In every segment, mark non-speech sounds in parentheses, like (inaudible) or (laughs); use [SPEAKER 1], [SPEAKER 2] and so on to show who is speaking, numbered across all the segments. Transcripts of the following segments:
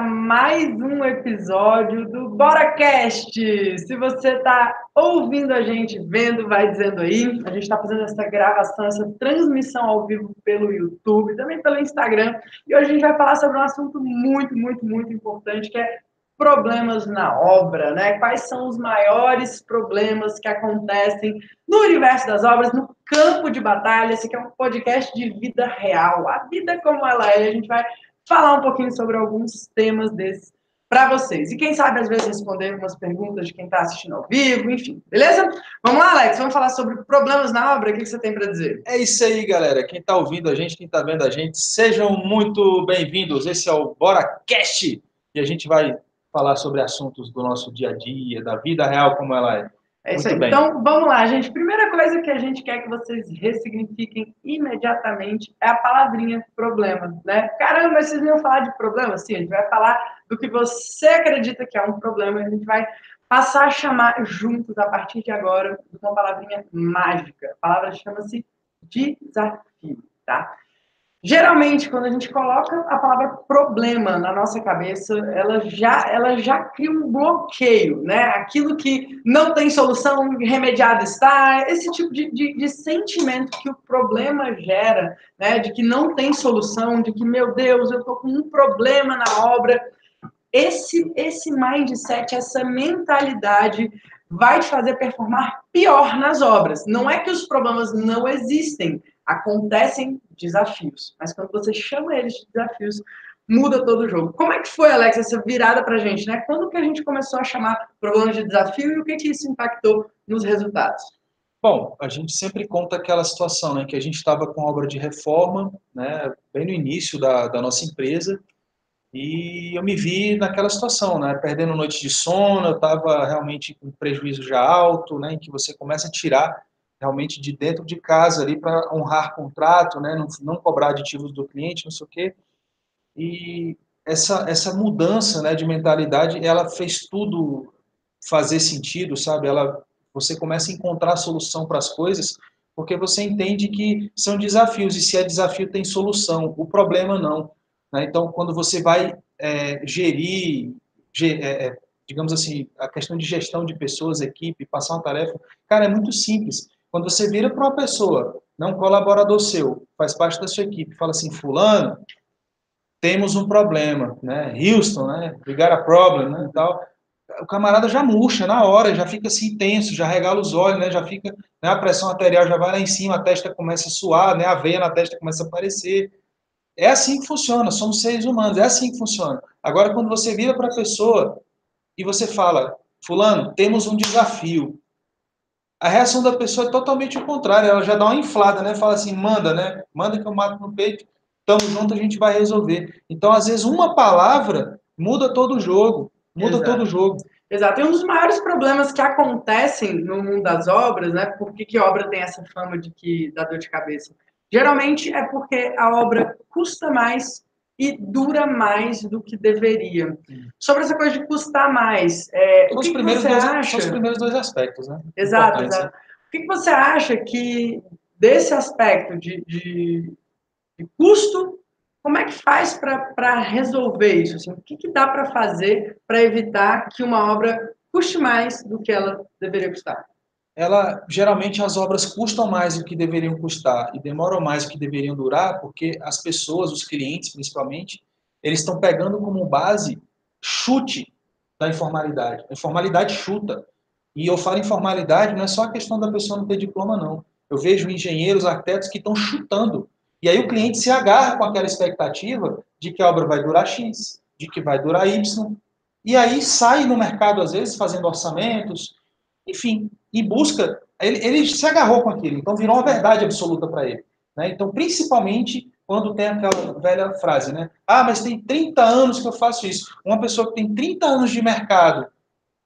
[SPEAKER 1] mais um episódio do BoraCast. Se você está ouvindo a gente, vendo, vai dizendo aí. A gente está fazendo essa gravação, essa transmissão ao vivo pelo YouTube, também pelo Instagram. E hoje a gente vai falar sobre um assunto muito, muito, muito importante, que é problemas na obra, né? Quais são os maiores problemas que acontecem no universo das obras, no campo de batalha? Esse aqui é um podcast de vida real, a vida como ela é. A gente vai falar um pouquinho sobre alguns temas desses para vocês. E quem sabe, às vezes, responder algumas perguntas de quem está assistindo ao vivo, enfim, beleza? Vamos lá, Alex, vamos falar sobre problemas na obra. O que você tem para dizer?
[SPEAKER 2] É isso aí, galera. Quem está ouvindo a gente, quem está vendo a gente, sejam muito bem-vindos. Esse é o BoraCast e a gente vai falar sobre assuntos do nosso dia a dia, da vida real como ela é.
[SPEAKER 1] É isso aí. Então, vamos lá, gente. Primeira coisa que a gente quer que vocês ressignifiquem imediatamente é a palavrinha problema, né? Caramba, vocês iam falar de problema? Sim, a gente vai falar do que você acredita que é um problema e a gente vai passar a chamar juntos, a partir de agora, uma palavrinha mágica. A palavra chama-se desafio, tá? Geralmente, quando a gente coloca a palavra problema na nossa cabeça, ela já, ela já cria um bloqueio, né? Aquilo que não tem solução, remediado está, esse tipo de, de, de, sentimento que o problema gera, né? De que não tem solução, de que, meu Deus, eu estou com um problema na obra. Esse, esse mindset, essa mentalidade vai te fazer performar pior nas obras. Não é que os problemas não existem, acontecem desafios. Mas quando você chama eles de desafios, muda todo o jogo. Como é que foi, Alex, essa virada para a gente? Né? Quando que a gente começou a chamar problemas de desafio e o que, que isso impactou nos resultados?
[SPEAKER 2] Bom, a gente sempre conta aquela situação, né, que a gente estava com obra de reforma, né, bem no início da, da nossa empresa, e eu me vi naquela situação, né, perdendo noites de sono, eu estava realmente com prejuízo já alto, né, em que você começa a tirar realmente de dentro de casa ali para honrar contrato, né, não, não cobrar aditivos do cliente, não sei o quê. E essa, essa mudança né, de mentalidade, ela fez tudo fazer sentido, sabe? Ela, você começa a encontrar solução para as coisas, porque você entende que são desafios, e se é desafio tem solução, o problema não. Né? Então, quando você vai é, gerir, ger, é, é, digamos assim, a questão de gestão de pessoas, equipe, passar uma tarefa, cara, é muito simples. Quando você vira para uma pessoa, não colaborador seu, faz parte da sua equipe, fala assim, fulano, temos um problema, né? Houston, né? Got a problem, né? tal. O camarada já murcha na hora, já fica assim tenso, já regala os olhos, né? Já fica, né? a pressão arterial já vai lá em cima, a testa começa a suar, né? A veia na testa começa a aparecer. É assim que funciona, somos seres humanos, é assim que funciona. Agora, quando você vira para a pessoa e você fala, fulano, temos um desafio, a reação da pessoa é totalmente o contrário, ela já dá uma inflada, né? Fala assim, manda, né? Manda que eu mato no peito, tamo junto, a gente vai resolver. Então, às vezes, uma palavra muda todo o jogo, muda Exato. todo o jogo.
[SPEAKER 1] Exato. E um dos maiores problemas que acontecem no mundo das obras, né? Por que, que obra tem essa fama de que dá dor de cabeça? Geralmente é porque a obra custa mais e dura mais do que deveria. Sobre essa coisa de custar mais, é, o que, que você
[SPEAKER 2] dois,
[SPEAKER 1] acha?
[SPEAKER 2] Os primeiros dois aspectos, né?
[SPEAKER 1] Exato, exato. O que, que você acha que desse aspecto de, de, de custo, como é que faz para resolver isso? Assim, o que, que dá para fazer para evitar que uma obra custe mais do que ela deveria custar?
[SPEAKER 2] Ela geralmente as obras custam mais do que deveriam custar e demoram mais do que deveriam durar, porque as pessoas, os clientes principalmente, eles estão pegando como base chute da informalidade. A informalidade chuta. E eu falo informalidade, não é só a questão da pessoa não ter diploma, não. Eu vejo engenheiros, arquitetos que estão chutando. E aí o cliente se agarra com aquela expectativa de que a obra vai durar X, de que vai durar Y. E aí sai no mercado, às vezes, fazendo orçamentos, enfim, em busca, ele, ele se agarrou com aquilo, então virou uma verdade absoluta para ele. Né? Então, principalmente quando tem aquela velha frase, né? Ah, mas tem 30 anos que eu faço isso. Uma pessoa que tem 30 anos de mercado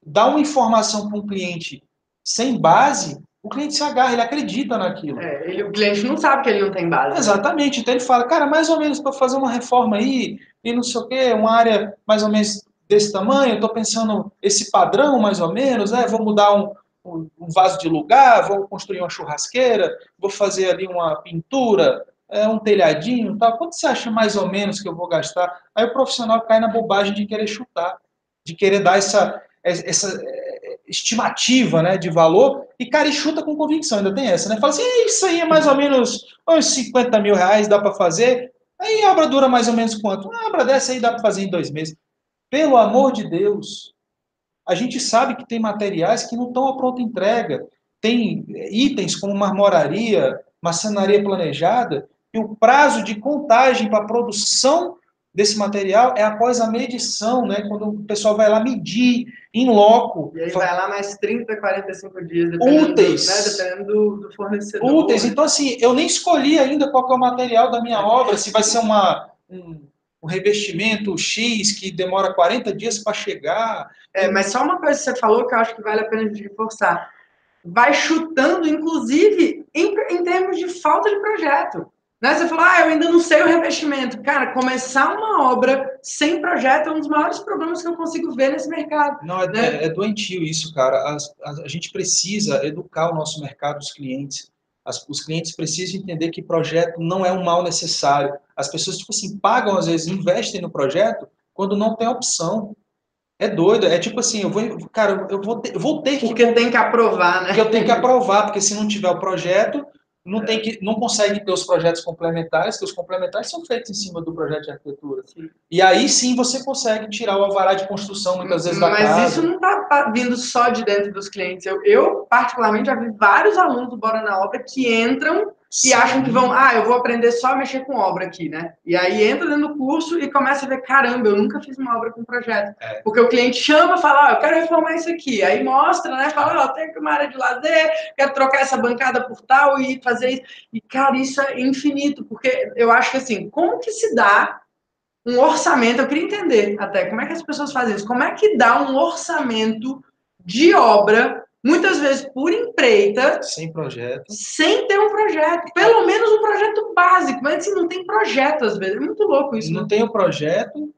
[SPEAKER 2] dá uma informação para um cliente sem base, o cliente se agarra, ele acredita naquilo.
[SPEAKER 1] É, ele, o cliente não sabe que ele não tem base.
[SPEAKER 2] Exatamente. Então ele fala, cara, mais ou menos para fazer uma reforma aí, e não sei o quê, uma área mais ou menos desse tamanho, estou pensando esse padrão mais ou menos, é, vou mudar um, um, vaso de lugar, vou construir uma churrasqueira, vou fazer ali uma pintura, é um telhadinho, tal. Quanto você acha mais ou menos que eu vou gastar? Aí o profissional cai na bobagem de querer chutar, de querer dar essa, essa estimativa né, de valor, e cara, e chuta com convicção, ainda tem essa, né? Fala assim, isso aí é mais ou menos uns 50 mil reais, dá para fazer. Aí a obra dura mais ou menos quanto? Uma obra dessa aí dá para fazer em dois meses. Pelo amor de Deus, a gente sabe que tem materiais que não estão à pronta entrega. Tem itens como marmoraria, maçonaria planejada, e o prazo de contagem para a produção desse material é após a medição, né? Quando o pessoal vai lá medir em loco.
[SPEAKER 1] E aí vai lá mais 30, 45 dias, dependendo, úteis. Do, né, dependendo do, do fornecedor.
[SPEAKER 2] Úteis. Então, assim, eu nem escolhi ainda qual é o material da minha obra, se vai ser uma, um, um revestimento X que demora 40 dias para chegar.
[SPEAKER 1] É, mas só uma coisa que você falou que eu acho que vale a pena de reforçar. Vai chutando, inclusive, em, em termos de falta de projeto. Né? Você falou, ah, eu ainda não sei o revestimento. Cara, começar uma obra sem projeto é um dos maiores problemas que eu consigo ver nesse mercado.
[SPEAKER 2] Não, é, né? é, é doentio isso, cara. A, a, a, gente precisa educar o nosso mercado, os clientes. As, os clientes precisam entender que projeto não é um mal necessário. As pessoas, tipo assim, pagam, às vezes, investem no projeto quando não tem opção. É doido, é tipo assim, eu vou, cara, eu vou ter, eu vou ter
[SPEAKER 1] que... Porque tem que aprovar, né?
[SPEAKER 2] Porque eu tenho que aprovar, porque se não tiver o projeto, não tem que não consegue ter os projetos complementares, que os complementares são feitos em cima do projeto de arquitetura. Sim. E aí sim você consegue tirar o alvará de construção muitas vezes da
[SPEAKER 1] Mas
[SPEAKER 2] casa.
[SPEAKER 1] Mas isso não está vindo só de dentro dos clientes. Eu, eu, particularmente já vi vários alunos do Bora na Obra que entram e acham que vão, ah, eu vou aprender só a mexer com obra aqui, né? E aí entra dentro do curso e começa a ver, caramba, eu nunca fiz uma obra com projeto. É. Porque o cliente chama, fala, ah, eu quero reformar isso aqui. Aí mostra, né? Fala, ó, oh, tenho uma área de lazer, quero trocar essa bancada por tal e fazer isso. E, cara, isso é infinito, porque eu acho que assim, como que se dá um orçamento? Eu queria entender até como é que as pessoas fazem isso. Como é que dá um orçamento de obra muitas vezes por empreita.
[SPEAKER 2] Sem projeto.
[SPEAKER 1] Sem ter um projeto. Pelo menos um projeto básico. Mas assim, não tem projeto às vezes. É muito louco isso.
[SPEAKER 2] Não né? tem o projeto,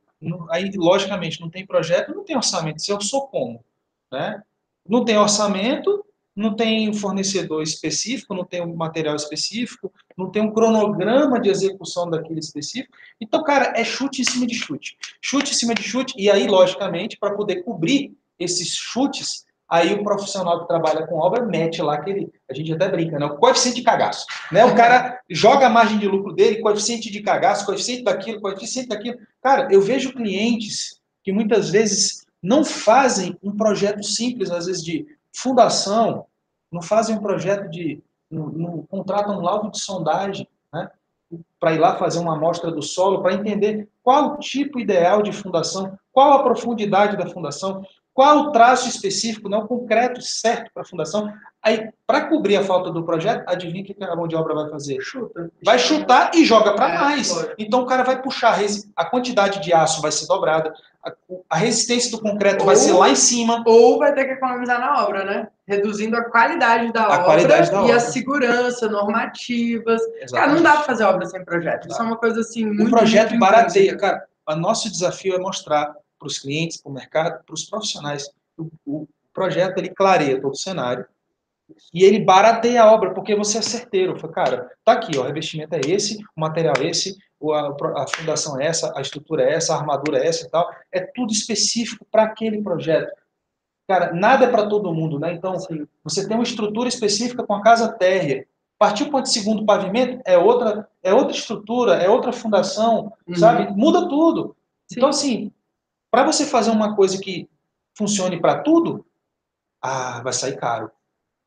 [SPEAKER 2] aí logicamente não tem projeto, não tem orçamento. Se eu sou como? Né? Não tem orçamento, não tem fornecedor específico, não tem um material específico, não tem um cronograma de execução daquele específico. Então, cara, é chute em cima de chute. Chute em cima de chute, e aí, logicamente, para poder cobrir esses chutes, Aí o profissional que trabalha com obra mete lá aquele, a gente até brinca, né? O coeficiente de cagaço. Né? O cara joga a margem de lucro dele, coeficiente de cagaço, coeficiente daquilo, coeficiente daquilo. Cara, eu vejo clientes que muitas vezes não fazem um projeto simples, às vezes de fundação, não fazem um projeto de. não, não contratam um laudo de sondagem, né? Para ir lá fazer uma amostra do solo, para entender qual o tipo ideal de fundação, qual a profundidade da fundação, qual o traço específico, não concreto, certo para a fundação. Aí, para cobrir a falta do projeto, adivinha o que a mão de obra vai fazer?
[SPEAKER 1] Chuta.
[SPEAKER 2] Vai chutar e joga para é, mais. Então, o cara vai puxar, a quantidade de aço vai ser dobrada, a resistência do concreto ou, vai ser lá em cima.
[SPEAKER 1] Ou vai ter que economizar na obra, né? Reduzindo a qualidade da, a obra, qualidade da e obra. a segurança, normativas. Exatamente. Cara, não dá para fazer obra sem projeto. Isso é uma coisa assim muito.
[SPEAKER 2] O projeto muito barateia, cara. O nosso desafio é mostrar para os clientes, para o mercado, para os profissionais. O, o, projeto ele clareia todo o cenário e ele barateia a obra, porque você é certeiro. Fala, cara, tá aqui, ó, o revestimento é esse, o material é esse, a, a fundação é essa, a estrutura é essa, a armadura é essa e tal. É tudo específico para aquele projeto. Cara, nada é para todo mundo, né? Então, Sim. você tem uma estrutura específica com a casa térrea. Partiu para o segundo pavimento, é outra, é outra estrutura, é outra fundação, uhum. sabe? Muda tudo. Sim. Então, assim, para você fazer uma coisa que funcione para tudo, ah, vai sair caro.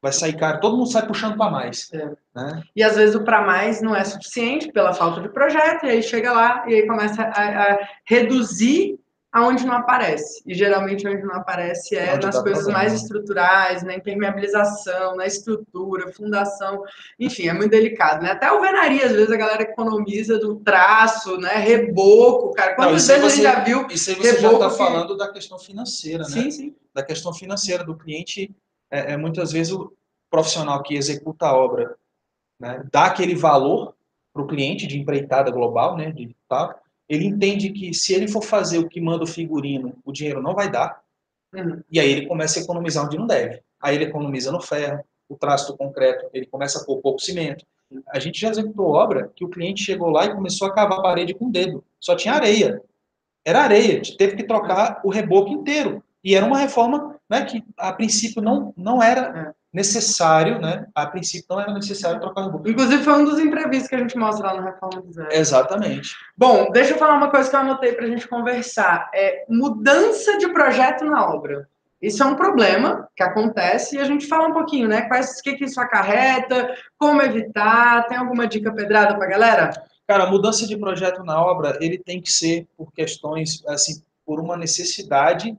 [SPEAKER 2] Vai sair caro, todo mundo sai puxando para mais. É. Né?
[SPEAKER 1] E às vezes o para mais não é suficiente pela falta de projeto, e aí chega lá e aí começa a, a reduzir aonde não aparece. E geralmente onde não aparece é onde nas coisas problema. mais estruturais, na impermeabilização, na estrutura, fundação, enfim, é muito delicado, né? Até alvenaria, às vezes a galera economiza do traço, né? Reboco, cara. Quantas vezes você, a gente já viu
[SPEAKER 2] Isso aí você já está falando da questão financeira, né?
[SPEAKER 1] Sim, sim.
[SPEAKER 2] Da questão financeira do cliente, é, é muitas vezes o profissional que executa a obra né, dá aquele valor para o cliente de empreitada global, né? De tal, ele entende que se ele for fazer o que manda o figurino, o dinheiro não vai dar, uhum. e aí ele começa a economizar onde não deve. Aí ele economiza no ferro, o traço do concreto, ele começa a pôr pouco cimento, A gente já executou obra que o cliente chegou lá e começou a cavar a parede com o dedo. Só tinha areia. Era areia. Teve que trocar o reboco inteiro. E era uma reforma né, que, a princípio, não, não era é. Necessário, né? A princípio, não era necessário trocar o reboco.
[SPEAKER 1] Inclusive, foi um dos imprevistos que a gente mostra lá no Reforma do Zero.
[SPEAKER 2] Exatamente.
[SPEAKER 1] Bom, deixa eu falar uma coisa que eu anotei para a gente conversar. É mudança de projeto na obra. Isso é um problema que acontece e a gente fala um pouquinho, né? Quais, o que, que isso acarreta, como evitar, tem alguma dica pedrada para a galera?
[SPEAKER 2] Cara, a mudança de projeto na obra, ele tem que ser por questões, assim, por uma necessidade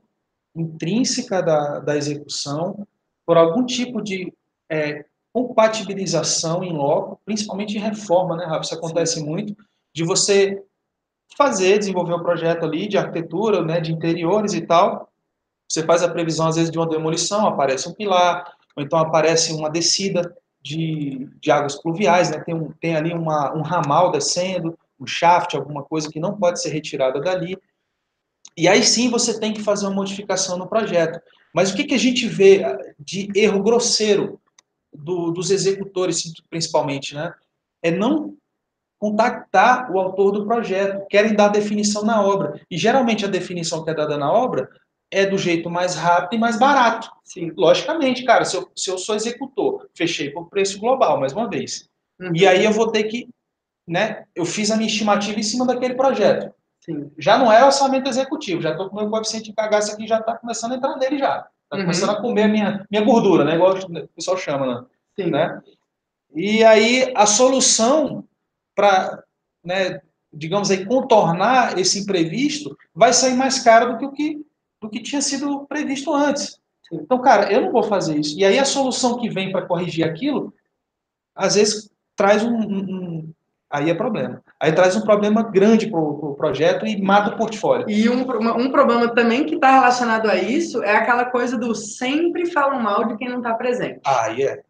[SPEAKER 2] intrínseca da, da execução, por algum tipo de é, compatibilização em loco, principalmente em reforma, né, Rafa? Isso acontece Sim. muito, de você fazer, desenvolver o um projeto ali de arquitetura, né, de interiores e tal, você faz a previsão, às vezes, de uma demolição, aparece um pilar, ou então aparece uma descida de, de águas pluviais, né? tem, um, tem ali uma, um ramal descendo, um shaft, alguma coisa que não pode ser retirada dali. E aí sim você tem que fazer uma modificação no projeto. Mas o que, que a gente vê de erro grosseiro do, dos executores, principalmente, né? É não contactar o autor do projeto, querem dar definição na obra. E geralmente a definição que é dada na obra é do jeito mais rápido e mais barato. Sim. Logicamente, cara, se eu, se eu sou executor, fechei por preço global, mais uma vez. Uhum. E aí eu vou ter que, né, eu fiz a minha estimativa em cima daquele projeto. Sim. Já não é orçamento executivo, já estou com o meu coeficiente de cagaço aqui, já está começando a entrar nele já. Está uhum. começando a comer a minha, minha gordura, né, igual o pessoal chama, né? Né? E aí a solução para, né, digamos aí, contornar esse imprevisto vai sair mais caro do que o que do que tinha sido previsto antes. Então, cara, eu não vou fazer isso. E aí a solução que vem para corrigir aquilo, às vezes traz um, um, Aí é problema. Aí traz um problema grande para o pro projeto e mata o portfólio.
[SPEAKER 1] E um, um problema também que está relacionado a isso é aquela coisa do sempre falam mal de quem não está presente.
[SPEAKER 2] Ah, é. Yeah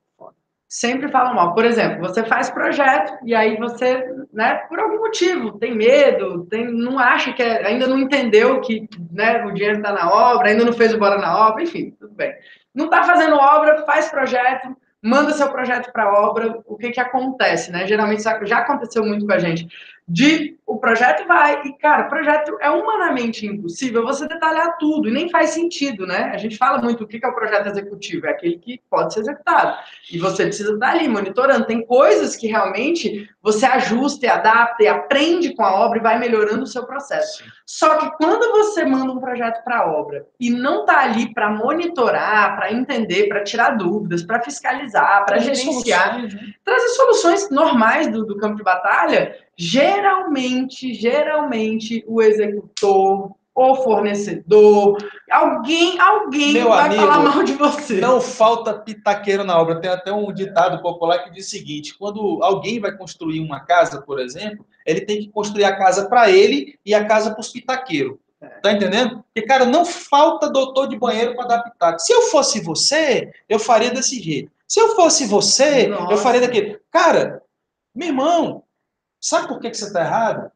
[SPEAKER 1] sempre falam mal. Por exemplo, você faz projeto e aí você, né, por algum motivo, tem medo, tem, não acha que é, ainda não entendeu que né, o dinheiro está na obra, ainda não fez o bora na obra, enfim, tudo bem. Não está fazendo obra, faz projeto, manda seu projeto para obra, o que, que acontece, né? Geralmente já aconteceu muito com a gente de o projeto vai, e cara, o projeto é humanamente impossível você detalhar tudo, e nem faz sentido, né? A gente fala muito o que é o projeto executivo, é aquele que pode ser executado, e você precisa estar ali monitorando. Tem coisas que realmente você ajusta e adapta e aprende com a obra e vai melhorando o seu processo. Só que quando você manda um projeto para a obra e não está ali para monitorar, para entender, para tirar dúvidas, para fiscalizar, para gerenciar, soluções, né? trazer soluções normais do, do campo de batalha, geralmente, geralmente o executor ou fornecedor, alguém, alguém
[SPEAKER 2] Meu
[SPEAKER 1] vai
[SPEAKER 2] amigo,
[SPEAKER 1] falar mal de você.
[SPEAKER 2] Não falta pitaqueiro na obra. Tem até um ditado popular que diz o seguinte: quando alguém vai construir uma casa, por exemplo, ele tem que construir a casa para ele e a casa para os pitaqueiros. Tá entendendo? Porque, cara, não falta doutor de banheiro para dar pitaco. Se eu fosse você, eu faria desse jeito. Se eu fosse você, Nossa. eu faria daquele. Cara, meu irmão, Sabe por que, que você está errado?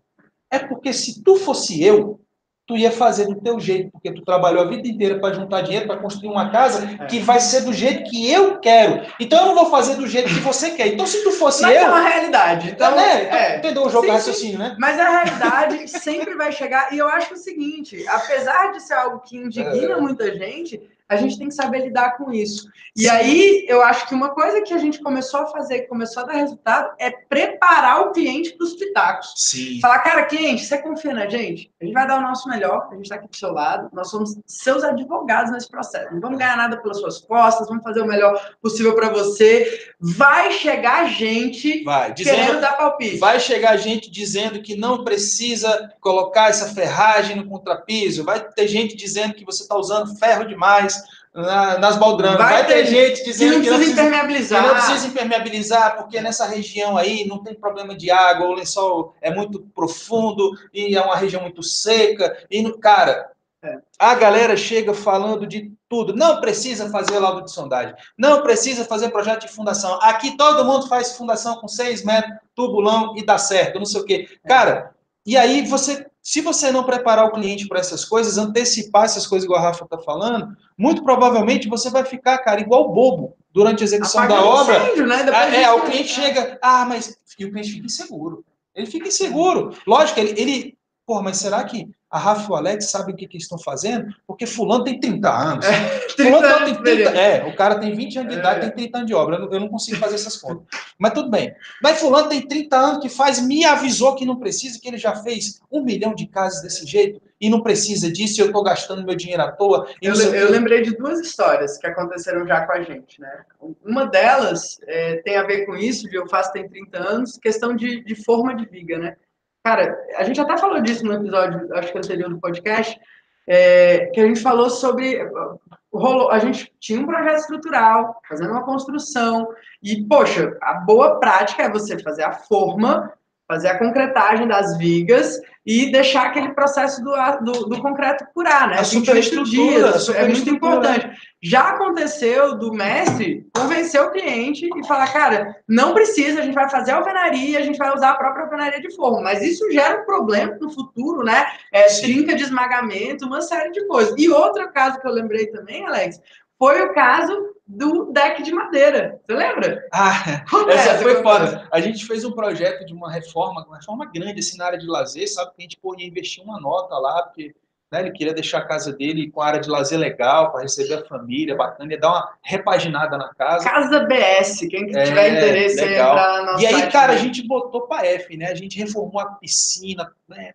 [SPEAKER 2] É porque se tu fosse eu, tu ia fazer do teu jeito, porque tu trabalhou a vida inteira para juntar dinheiro, para construir uma casa é. que vai ser do jeito que eu quero. Então eu não vou fazer do jeito que você quer. Então se tu fosse
[SPEAKER 1] Mas
[SPEAKER 2] eu...
[SPEAKER 1] é uma realidade. Então, né?
[SPEAKER 2] é. Entendeu o jogo sim, raciocínio, sim. né?
[SPEAKER 1] Mas a realidade (laughs) sempre vai chegar. E eu acho o seguinte, apesar de ser algo que indigna é. muita gente, a gente tem que saber lidar com isso. E aí, eu acho que uma coisa que a gente começou a fazer, que começou a dar resultado, é preparar o cliente para os pitacos.
[SPEAKER 2] Sim.
[SPEAKER 1] Falar, cara, cliente, você confia na gente? A gente vai dar o nosso melhor, a gente está aqui do seu lado, nós somos seus advogados nesse processo. Não vamos ganhar nada pelas suas costas, vamos fazer o melhor possível para você. Vai chegar gente
[SPEAKER 2] vai,
[SPEAKER 1] dizendo, querendo dar palpite.
[SPEAKER 2] Vai chegar gente dizendo que não precisa colocar essa ferragem no contrapiso, vai ter gente dizendo que você está usando ferro demais na, nas baldramas.
[SPEAKER 1] Vai, Vai ter, ter, gente dizendo que não, precisa impermeabilizar.
[SPEAKER 2] Que não precisa impermeabilizar, porque nessa região aí não tem problema de água, o lençol é muito profundo e é uma região muito seca. E, cara, é. a galera chega falando de tudo. Não precisa fazer laudo de sondagem. Não precisa fazer projeto de fundação. Aqui todo mundo faz fundação com 6 metros, tubulão e dá certo, não sei o quê. Cara, e aí você Se você não preparar o cliente para essas coisas, antecipar essas coisas igual a Rafa está falando, muito provavelmente você vai ficar, cara, igual bobo durante a execução Apaga da obra. Incêndio, né? é, é o cliente chega, ah, mas. E o cliente fica inseguro. Ele fica inseguro. Lógico, ele, ele Pô, mas será que a Rafa e o Alex sabem o que, que estão fazendo? Porque fulano tem 30 anos. É, 30 fulano tem 30, é, o cara tem 20 anos de idade, é. tem 30 anos de obra. Eu não, eu não, consigo fazer essas contas. Mas tudo bem. Mas fulano tem 30 anos que faz, me avisou que não precisa, que ele já fez um milhão de casas desse jeito e não precisa disso, e eu estou gastando meu dinheiro à toa.
[SPEAKER 1] Eu, eu, lembrei de duas histórias que aconteceram já com a gente, né? Uma delas é, tem a ver com isso, de eu faço tem 30 anos, questão de, de forma de viga, né? Cara, a gente até falou disso no episódio, acho que anterior do podcast, é, que a gente falou sobre. Rolou, a gente tinha um projeto estrutural, fazendo uma construção, e, poxa, a boa prática é você fazer a forma fazer a concretagem das vigas e deixar aquele processo do, do, do concreto curar, né? A superestrutura, dias, é muito importante. Já aconteceu do mestre convencer o cliente e falar, cara, não precisa, a gente vai fazer alvenaria, a gente vai usar a própria alvenaria de forno, mas isso gera um problema no futuro, né? É, trinca de esmagamento, uma série de coisas. E outro caso que eu lembrei também, Alex, foi o caso do deck de madeira. Você lembra?
[SPEAKER 2] Ah, essa foi foda. A gente fez um projeto de uma reforma, uma reforma grande assim na área de lazer, sabe? Que a gente pô, ia investir uma nota lá, porque né, ele queria deixar a casa dele com a área de lazer legal, para receber a família, bacana, ia dar uma repaginada na casa.
[SPEAKER 1] Casa BS, quem que tiver é, interesse
[SPEAKER 2] legal. E aí, cara, a gente botou para F, né? A gente reformou a piscina, né?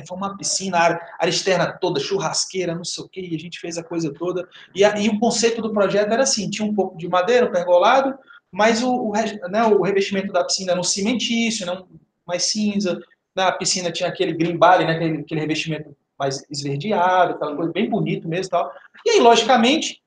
[SPEAKER 2] Reformar a piscina, a área, área, externa toda, churrasqueira, não sei o quê, e a gente fez a coisa toda. E, a, e o conceito do projeto era assim: tinha um pouco de madeira, um pergolado, mas o, o, né, o revestimento da piscina era um cimentício, não, mais cinza. Na piscina tinha aquele body, né, aquele, aquele revestimento mais esverdeado, aquela coisa bem bonito mesmo tal. E aí, logicamente,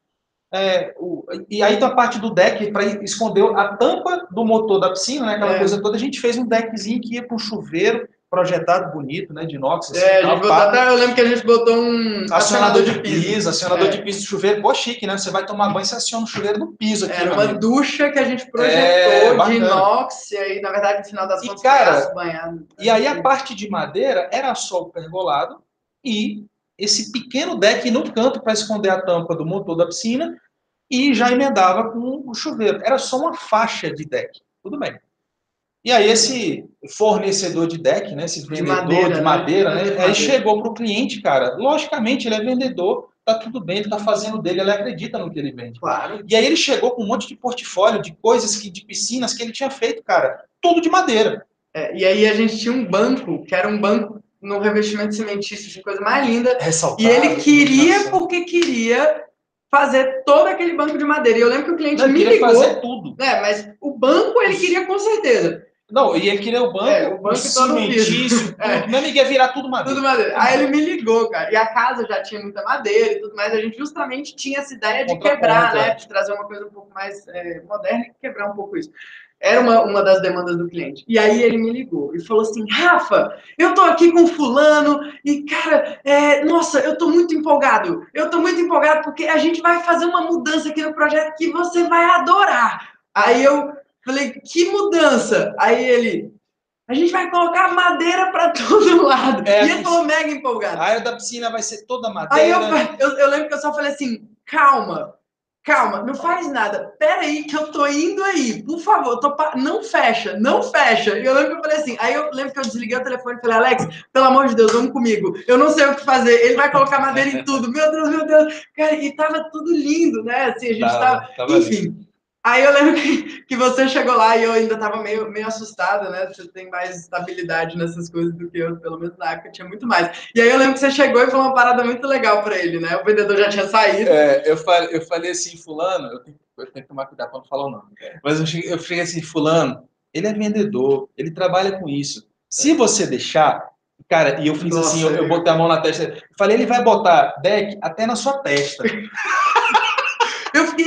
[SPEAKER 2] é, o, e aí a parte do deck, para esconder a tampa do motor da piscina, né, aquela é. coisa toda, a gente fez um deckzinho que ia para o chuveiro, projetado bonito, né, de inox.
[SPEAKER 1] Assim, é, tal, até, eu lembro que a gente botou um
[SPEAKER 2] acionador de piso, acionador é. de piso de chuveiro, pô, chique, né? Você vai tomar banho, você aciona o chuveiro do piso aqui.
[SPEAKER 1] Era uma amigo. ducha que a gente projetou é, de inox, e aí, na verdade, no final das contas,
[SPEAKER 2] cara, banhado. E aí a parte de madeira era só o pergolado e esse pequeno deck no canto para esconder a tampa do motor da piscina e já emendava com o chuveiro. Era só uma faixa de deck. Tudo bem. E aí esse fornecedor de deck, né, esse vendedor de madeira, de madeira né, né aí chegou para o cliente, cara. Logicamente, ele é vendedor, tá tudo bem, ele tá fazendo dele, ele acredita no que ele vende.
[SPEAKER 1] Claro.
[SPEAKER 2] E aí ele chegou com um monte de portfólio de coisas que de piscinas que ele tinha feito, cara, tudo de madeira.
[SPEAKER 1] É, e aí a gente tinha um banco, que era um banco no revestimento cimentício de coisa mais linda.
[SPEAKER 2] Ressaltado,
[SPEAKER 1] e ele queria porque queria fazer todo aquele banco de madeira. E eu lembro que o cliente Não, me ligou.
[SPEAKER 2] fazer tudo.
[SPEAKER 1] É, mas o banco ele queria com certeza.
[SPEAKER 2] Não, e ele queria o banco, é,
[SPEAKER 1] o banco todo
[SPEAKER 2] cimentício, (laughs) é. meu amigo ia virar tudo madeira.
[SPEAKER 1] Tudo madeira. Aí ele me ligou, cara. E a casa já tinha muita madeira e tudo mais. A gente justamente tinha essa ideia de Contra quebrar, né? De trazer uma coisa um pouco mais é, moderna e quebrar um pouco isso. Era uma, uma das demandas do cliente. E aí ele me ligou e falou assim: Rafa, eu tô aqui com fulano e, cara, é, nossa, eu tô muito empolgado. Eu tô muito empolgado porque a gente vai fazer uma mudança aqui no projeto que você vai adorar. Aí eu Falei, que mudança? Aí ele, a gente vai colocar madeira para todo (laughs) lado. É, e ele falou mega empolgado.
[SPEAKER 2] A área da piscina vai ser toda madeira.
[SPEAKER 1] Aí eu, eu, eu, lembro que eu só falei assim, calma, calma, não faz nada. Pera aí que eu tô indo aí, por favor, tô pa... não fecha, não fecha. E eu lembro que eu falei assim, aí eu lembro que eu desliguei o telefone e falei, Alex, pelo amor de Deus, vamos comigo. Eu não sei o que fazer, ele vai colocar madeira em (laughs) tudo. Meu Deus, meu Deus. Cara, e tava tudo lindo, né? Assim, a gente tava, tava, tava enfim... Lindo. Aí eu lembro que, que você chegou lá e eu ainda estava meio, meio assustada, né? Você tem mais estabilidade nessas coisas do que eu, pelo menos na época tinha muito mais. E aí eu lembro que você chegou e falou uma parada muito legal para ele, né? O vendedor já tinha saído.
[SPEAKER 2] É, eu falei, eu falei assim, fulano, eu tenho, eu tenho que tomar cuidado para não falar o nome. Mas eu cheguei, eu cheguei assim, fulano, ele é vendedor, ele trabalha com isso. Se você deixar, cara, e eu fiz Nossa, assim, eu, eu botei a mão na testa, falei, ele vai botar deck até na sua testa. (laughs)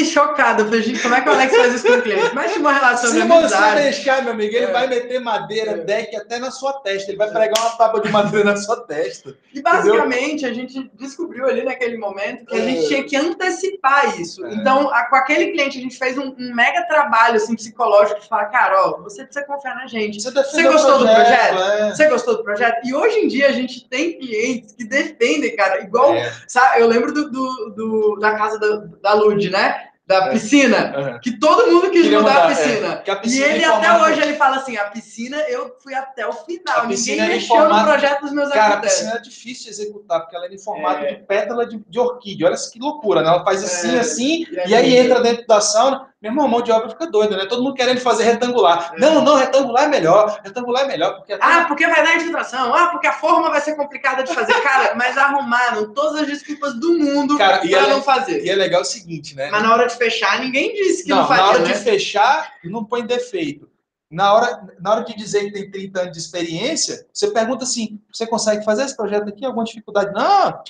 [SPEAKER 1] Fiquei chocado. Eu falei, gente, como é que o Alex faz isso com o cliente? Mas tinha uma relação
[SPEAKER 2] Se
[SPEAKER 1] de
[SPEAKER 2] você
[SPEAKER 1] amizade.
[SPEAKER 2] deixar, meu amigo, ele
[SPEAKER 1] É.
[SPEAKER 2] vai meter madeira,
[SPEAKER 1] É.
[SPEAKER 2] deck até na sua testa. Ele vai pregar uma tábua de madeira na sua testa.
[SPEAKER 1] E basicamente a gente descobriu ali naquele momento que a
[SPEAKER 2] É.
[SPEAKER 1] gente tinha que antecipar isso.
[SPEAKER 2] É.
[SPEAKER 1] Então, a- com aquele cliente, a gente fez um, um mega trabalho assim, psicológico de falar, cara, ó, você precisa confiar na gente.
[SPEAKER 2] Você, defendeu
[SPEAKER 1] gostou
[SPEAKER 2] o
[SPEAKER 1] do
[SPEAKER 2] É.
[SPEAKER 1] Você gostou do projeto? E hoje em dia a gente tem clientes que defendem, cara, igual.
[SPEAKER 2] É.
[SPEAKER 1] Sabe, eu lembro do, do- do- da casa da, da Lud, né? Da
[SPEAKER 2] É.
[SPEAKER 1] piscina.
[SPEAKER 2] Aham.
[SPEAKER 1] Que todo mundo quis
[SPEAKER 2] Queria
[SPEAKER 1] mudar
[SPEAKER 2] mudar,
[SPEAKER 1] a piscina.
[SPEAKER 2] é. A
[SPEAKER 1] E
[SPEAKER 2] piscina
[SPEAKER 1] ele
[SPEAKER 2] é
[SPEAKER 1] até hoje ele fala assim: a piscina eu fui até o final.
[SPEAKER 2] A
[SPEAKER 1] Ninguém
[SPEAKER 2] era
[SPEAKER 1] mexeu no projeto dos meus
[SPEAKER 2] Cara, a
[SPEAKER 1] arquitetos.
[SPEAKER 2] piscina é difícil de executar, porque ela é em formato
[SPEAKER 1] É.
[SPEAKER 2] de pétala de, de orquídea. Olha que loucura, né? Ela faz assim,
[SPEAKER 1] É.
[SPEAKER 2] assim,
[SPEAKER 1] E aí-
[SPEAKER 2] e aí entra dentro da sauna. Meu irmão, a mão de obra fica doida, né? Todo mundo querendo fazer retangular.
[SPEAKER 1] É.
[SPEAKER 2] Não, não, retangular é melhor. Retangular é melhor, porque
[SPEAKER 1] Ah, porque vai dar infiltração. Ah, porque a forma vai ser complicada de fazer. Cara, (laughs) mas arrumaram todas as desculpas do mundo
[SPEAKER 2] Cara,
[SPEAKER 1] pra
[SPEAKER 2] ela-
[SPEAKER 1] não fazer.
[SPEAKER 2] E é legal o seguinte, né?
[SPEAKER 1] Mas na hora de fechar, ninguém disse que não,
[SPEAKER 2] não,
[SPEAKER 1] faria,
[SPEAKER 2] na hora
[SPEAKER 1] né?
[SPEAKER 2] de fechar, não põe defeito. Na hora, na hora de dizer que tem 30 anos de experiência, você pergunta assim: você consegue fazer esse projeto aqui? Alguma dificuldade? Não!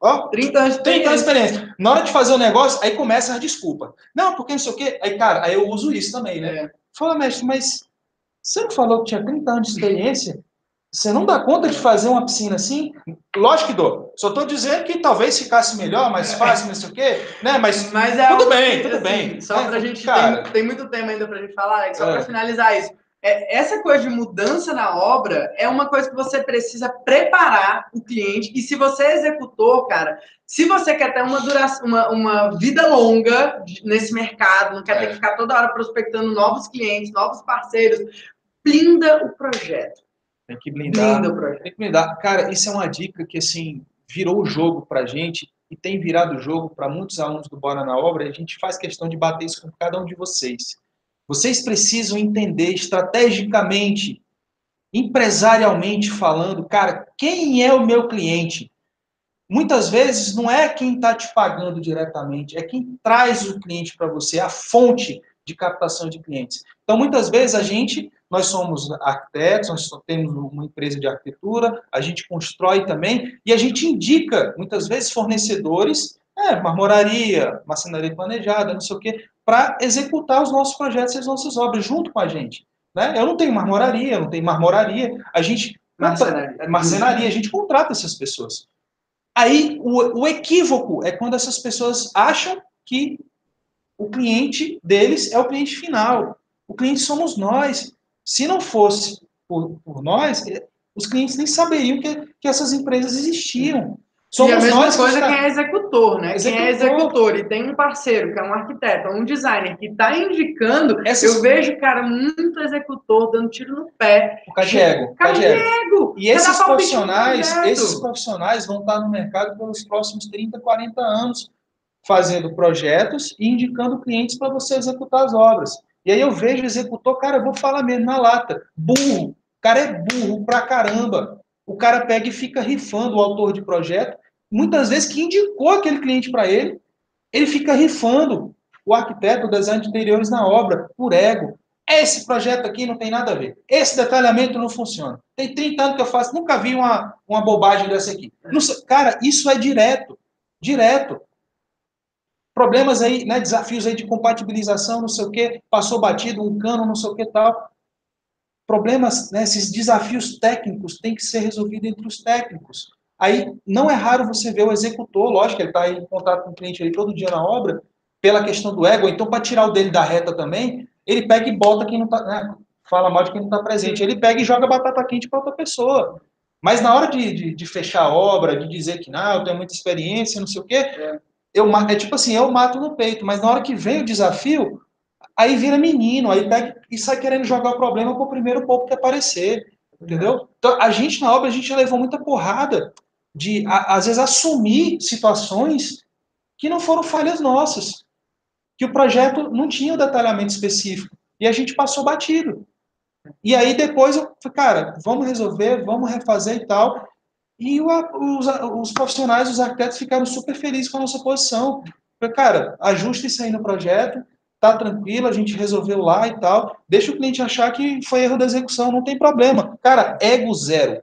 [SPEAKER 2] Ó,
[SPEAKER 1] 30 anos de
[SPEAKER 2] 30 anos de
[SPEAKER 1] experiência.
[SPEAKER 2] Na hora de fazer o negócio, aí começa a desculpa. Não, porque não sei o quê. Aí, cara, aí eu uso isso também, né?
[SPEAKER 1] É.
[SPEAKER 2] Fala, mestre, mas você não falou que tinha 30 anos de experiência? Você não dá conta de fazer uma piscina assim? Lógico que dou. Só estou dizendo que talvez ficasse melhor, mais fácil, não sei o quê, né? Mas
[SPEAKER 1] Mas é
[SPEAKER 2] Tudo bem, tudo bem.
[SPEAKER 1] Só
[SPEAKER 2] É,
[SPEAKER 1] pra gente.
[SPEAKER 2] cara.
[SPEAKER 1] Tem, tem muito tema ainda pra gente falar, Alex, só
[SPEAKER 2] É.
[SPEAKER 1] pra finalizar isso. É, essa coisa de mudança na obra é uma coisa que você precisa preparar o cliente. E se você é executor, cara, se você quer ter uma duração, uma, uma vida longa nesse mercado, não quer ter
[SPEAKER 2] É.
[SPEAKER 1] que ficar toda hora prospectando novos clientes, novos parceiros, blinda o projeto.
[SPEAKER 2] tem que blindar.
[SPEAKER 1] Blinda o projeto.
[SPEAKER 2] Tem que blindar. Cara, isso é uma dica que, assim, virou o jogo pra gente e tem virado o jogo para muitos alunos do Bora na Obra. E a gente faz questão de bater isso com cada um de vocês. Vocês precisam entender estrategicamente, empresarialmente falando, cara, quem é o meu cliente? Muitas vezes não é quem está te pagando diretamente, é quem traz o cliente para você, a fonte de captação de clientes. Então, muitas vezes a gente, nós somos arquitetos, nós temos uma empresa de arquitetura, a gente constrói também e a gente indica, muitas vezes, fornecedores, é, marmoraria, maçonaria planejada, não sei o quê, para executar os nossos projetos e as nossas obras junto com a gente. Né? Eu não tenho marmoraria, eu não tenho marmoraria, a gente
[SPEAKER 1] Marcenaria.
[SPEAKER 2] marcenaria, a gente contrata essas pessoas. Aí o, o equívoco é quando essas pessoas acham que o cliente deles é o cliente final. O cliente somos nós. Se não fosse por, por nós, eh, os clientes nem saberiam que, que essas empresas existiam. Somos
[SPEAKER 1] e a mesma
[SPEAKER 2] nós que
[SPEAKER 1] coisa
[SPEAKER 2] está-
[SPEAKER 1] quem é executor, né? Quem é
[SPEAKER 2] Executor.
[SPEAKER 1] executor e tem um parceiro, que é um arquiteto, um designer, que está indicando,
[SPEAKER 2] Essas-
[SPEAKER 1] eu vejo, cara, muito executor dando tiro no pé.
[SPEAKER 2] o Cadiego, Cadiego.
[SPEAKER 1] Ego!
[SPEAKER 2] E esses profissionais, esses profissionais vão estar no mercado pelos próximos 30, 40 anos, fazendo projetos e indicando clientes para você executar as obras. E aí eu vejo o executor, cara, eu vou falar mesmo na lata, burro. O cara é burro pra caramba. O cara pega e fica rifando o autor de projeto, muitas vezes que indicou aquele cliente para ele, ele fica rifando o arquiteto, o design de interiores na obra, por ego. Esse projeto aqui não tem nada a ver. Esse detalhamento não funciona. Tem 30 anos que eu faço, nunca vi uma, uma bobagem dessa aqui. Não cara, isso é direto. Direto. Problemas aí, né, desafios aí de compatibilização, não sei o quê, passou batido um cano, não sei o que tal. Problemas, né, esses desafios técnicos têm que ser resolvidos entre os técnicos. Aí não é raro você ver o executor, lógico, ele está em contato com o cliente ali todo dia na obra, pela questão do ego, então para tirar o dele da reta também, ele pega e bota quem não está, né, fala mal de quem não está presente, ele pega e joga batata quente para outra pessoa. Mas na hora de, de, de fechar a obra, de dizer que não, eu tenho muita experiência, não sei o quê, eu, ma- é tipo assim, eu mato no peito, mas na hora que vem o desafio, aí vira menino, aí pega e sai querendo jogar o problema pro primeiro pouco que aparecer, entendeu? Então, a gente na obra, a gente levou muita porrada de, a- às vezes, assumir situações que não foram falhas nossas, que o projeto não tinha o detalhamento específico, e a gente passou batido. E aí depois eu falei, cara, vamos resolver, vamos refazer e tal. E o- os, os profissionais, os arquitetos ficaram super felizes com a nossa posição. Falei, cara, ajusta isso aí no projeto, tá tranquilo, a gente resolveu lá e tal. Deixa o cliente achar que foi erro da execução, não tem problema. Cara, ego zero.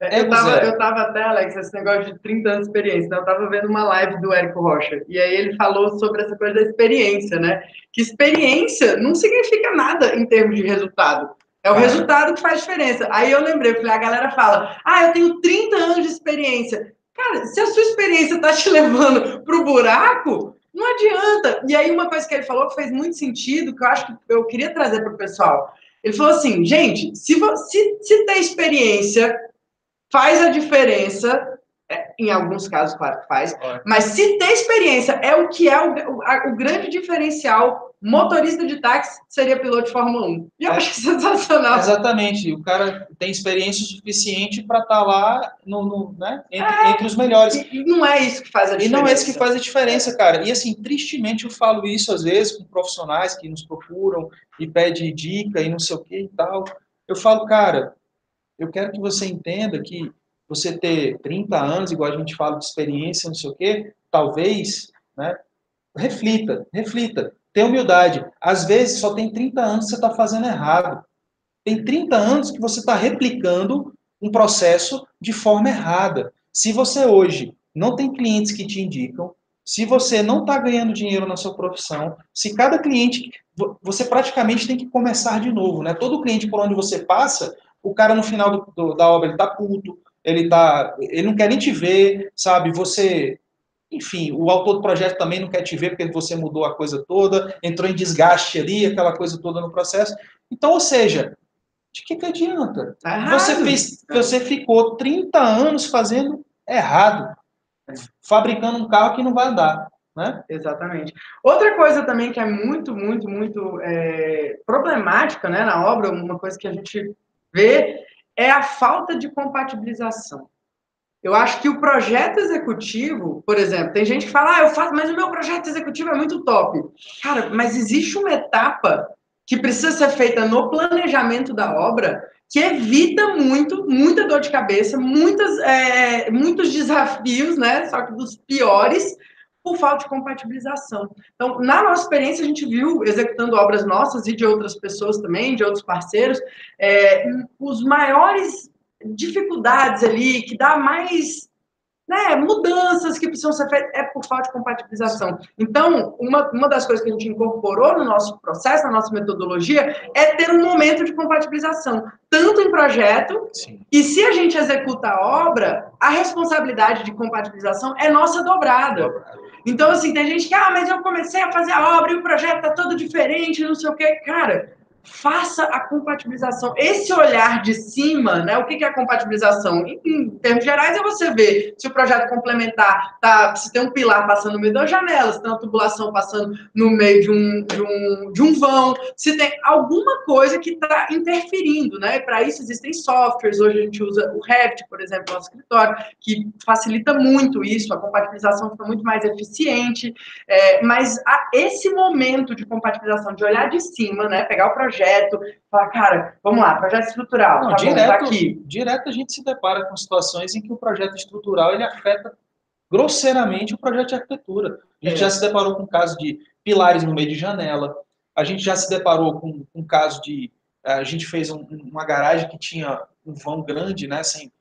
[SPEAKER 1] É, eu tava, eu tava até, Alex, esse negócio de 30 anos de experiência, né? eu tava vendo uma live do Érico Rocha, e aí ele falou sobre essa coisa da experiência, né? Que experiência não significa nada em termos de resultado. É o resultado que faz diferença. Aí eu lembrei, eu falei, a galera fala, ah, eu tenho 30 anos de experiência. Cara, se a sua experiência tá te (laughs) levando pro buraco, não adianta. E aí uma coisa que ele falou que fez muito sentido, que eu acho que eu queria trazer para o pessoal. Ele falou assim, gente, se, se, se ter experiência faz a diferença, em alguns casos, claro que faz, mas se ter experiência é o que é o, o, o grande diferencial motorista de táxi seria piloto de Fórmula 1. E eu é. acho (laughs) sensacional.
[SPEAKER 2] Exatamente. O cara tem experiência suficiente para estar tá lá no, no né? entre, é. entre, os melhores.
[SPEAKER 1] E não é isso que faz a diferença.
[SPEAKER 2] E não é isso que faz a diferença, cara. E assim, tristemente eu falo isso às vezes com profissionais que nos procuram e pedem dica e não sei o que e tal. Eu falo, cara, eu quero que você entenda que você ter 30 anos, igual a gente fala de experiência, não sei o quê, talvez, né? Reflita, reflita Tenha humildade. Às vezes só tem 30 anos que você está fazendo errado. Tem 30 anos que você está replicando um processo de forma errada. Se você hoje não tem clientes que te indicam, se você não está ganhando dinheiro na sua profissão, se cada cliente. Você praticamente tem que começar de novo, né? Todo cliente por onde você passa, o cara no final do, do, da obra ele tá puto, ele tá. ele não quer nem te ver, sabe? Você enfim, o autor do projeto também não quer te ver porque você mudou a coisa toda, entrou em desgaste ali, aquela coisa toda no processo. Então, ou seja, de que, que adianta? Tá você, fez, você ficou 30 anos fazendo errado, fabricando um carro que não vai andar. Né?
[SPEAKER 1] Exatamente. Outra coisa também que é muito, muito, muito é, problemática né, na obra, uma coisa que a gente vê, é a falta de compatibilização. Eu acho que o projeto executivo, por exemplo, tem gente que fala, ah, eu faço, mas o meu projeto executivo é muito top. Cara, mas existe uma etapa que precisa ser feita no planejamento da obra que evita muito, muita dor de cabeça, muitas, é, muitos desafios, né? Só que dos piores, por falta de compatibilização. Então, na nossa experiência, a gente viu, executando obras nossas e de outras pessoas também, de outros parceiros, é, os maiores dificuldades ali, que dá mais né, mudanças que precisam ser feitas, é por falta de compatibilização. Então, uma, uma das coisas que a gente incorporou no nosso processo, na nossa metodologia, é ter um momento de compatibilização, tanto em projeto, Sim. e se a gente executa a obra, a responsabilidade de compatibilização é nossa dobrada. Então, assim, tem gente que, ah, mas eu comecei a fazer a obra e o projeto tá todo diferente, não sei o quê. Cara, faça a compatibilização. Esse olhar de cima, né? O que é a compatibilização? Em, em, termos gerais, é você ver se o projeto complementar tá, se tem um pilar passando no meio das janelas, se tem uma tubulação passando no meio de um, de um, de um vão, se tem alguma coisa que está interferindo, né? Para isso existem softwares. Hoje a gente usa o Revit, por exemplo, no escritório, que facilita muito isso, a compatibilização fica muito mais eficiente. É, mas a, esse momento de compatibilização, de olhar de cima, né? Pegar o projeto projeto, falar, cara, vamos lá, projeto estrutural, Não, tá direto, bom, tá aqui.
[SPEAKER 2] Direto a gente se depara com situações em que o projeto estrutural ele afeta grosseiramente o projeto de arquitetura. A gente é. já se deparou com o caso de pilares no meio de janela, a gente já se deparou com um caso de a gente fez um, uma garagem que tinha um vão grande, né, sem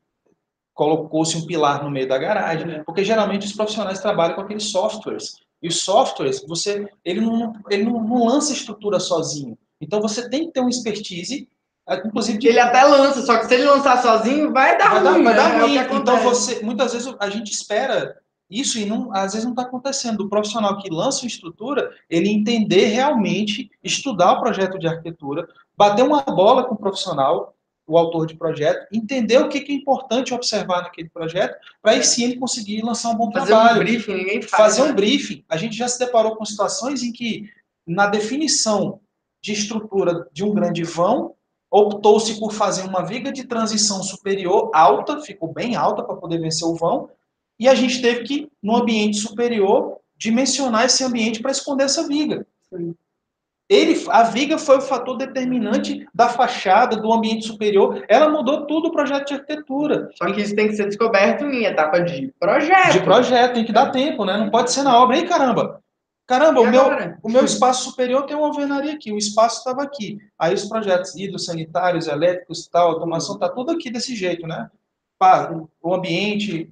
[SPEAKER 2] colocou-se um pilar no meio da garagem, é. porque geralmente os profissionais trabalham com aqueles softwares. E os softwares, você, ele não, ele não, não lança estrutura sozinho. Então você tem que ter um expertise,
[SPEAKER 1] eh, inclusive de... ele até lança, só que se ele lançar sozinho vai dar vai ruim,
[SPEAKER 2] dar, vai dar né? ruim. É então você, muitas vezes a gente espera isso e não, às vezes não está acontecendo. O profissional que lança uma estrutura, ele entender realmente, estudar o projeto de arquitetura, bater uma bola com o profissional, o autor de projeto, entender o que, que é importante observar naquele projeto, para aí sim ele conseguir lançar um bom
[SPEAKER 1] fazer
[SPEAKER 2] trabalho.
[SPEAKER 1] Fazer um briefing, ninguém faz.
[SPEAKER 2] Fazer né? um briefing. A gente já se deparou com situações em que, na definição de estrutura de um grande vão, optou-se por fazer uma viga de transição superior alta, ficou bem alta para poder vencer o vão, e a gente teve que, no ambiente superior, dimensionar esse ambiente para esconder essa viga. Ele, a viga foi o fator determinante da fachada, do ambiente superior. Ela mudou tudo o projeto de arquitetura.
[SPEAKER 1] Só que isso tem que ser descoberto em etapa de projeto.
[SPEAKER 2] De projeto, tem que dar tempo, né? Não pode ser na obra. Ei, caramba, Caramba, o meu, o meu espaço superior tem uma alvenaria aqui, o espaço estava aqui. Aí os projetos hidrossanitários, elétricos, tal, automação, tá tudo aqui desse jeito, né? pá, o ambiente,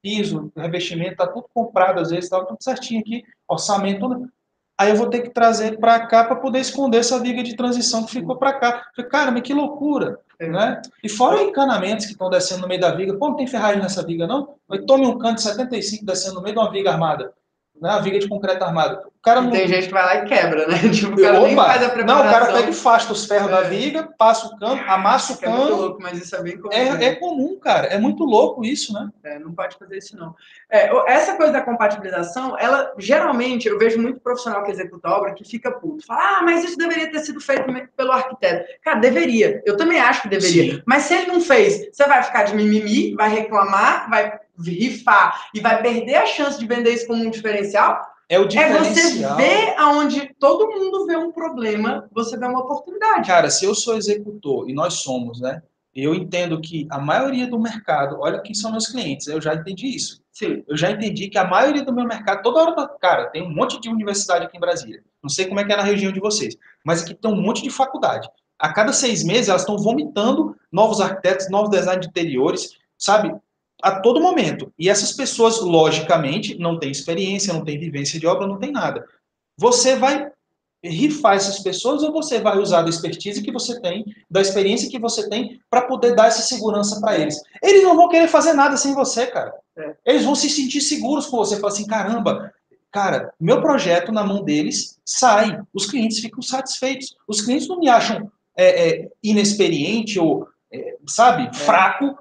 [SPEAKER 2] piso, revestimento, tá tudo comprado às vezes, tá tudo certinho aqui, orçamento, tudo. Aí eu vou ter que trazer para cá para poder esconder essa viga de transição que ficou para cá. Falei, cara, mas que loucura, é. né? E fora encanamentos que estão descendo no meio da viga, pô, não tem ferragem nessa viga não? Aí tome um canto de 75 descendo no meio de uma viga armada né, a viga de concreto armado. O cara
[SPEAKER 1] não... Tem gente que vai lá e quebra, né? (laughs) Tipo, o cara Opa, nem faz a preparação.
[SPEAKER 2] Não, o cara pega e faz os ferros é. da viga, passa o cano, amassa o cano. É muito
[SPEAKER 1] louco, mas isso é bem comum.
[SPEAKER 2] É, é, comum, cara. É muito louco isso, né?
[SPEAKER 1] É, não pode fazer isso, não. É, essa coisa da compatibilização, ela, geralmente, eu vejo muito profissional que executa obra que fica puto. Fala, ah, mas isso deveria ter sido feito pelo arquiteto. Cara, deveria. Eu também acho que deveria. Sim. Mas se ele não fez, você vai ficar de mimimi, vai reclamar, vai rifar e vai perder a chance de vender isso como um diferencial,
[SPEAKER 2] é o diferencial.
[SPEAKER 1] É você ver aonde todo mundo vê um problema, você vê uma oportunidade.
[SPEAKER 2] Cara, se eu sou executor e nós somos, né? Eu entendo que a maioria do mercado, olha quem são meus clientes, eu já entendi isso. Sim. Eu já entendi que a maioria do meu mercado, toda hora, cara, tem um monte de universidade aqui em Brasília. Não sei como é que é na região de vocês, mas aqui tem um monte de faculdade. A cada seis meses elas estão vomitando novos arquitetos, novos designs de interiores, sabe? A todo momento. E essas pessoas, logicamente, não têm experiência, não têm vivência de obra, não tem nada. Você vai rifar essas pessoas ou você vai usar da expertise que você tem, da experiência que você tem, para poder dar essa segurança para eles? Eles não vão querer fazer nada sem você, cara. É. Eles vão se sentir seguros com você. Falar assim, caramba, cara, meu projeto na mão deles sai. Os clientes ficam satisfeitos. Os clientes não me acham é, é, inexperiente ou, é, sabe, é. fraco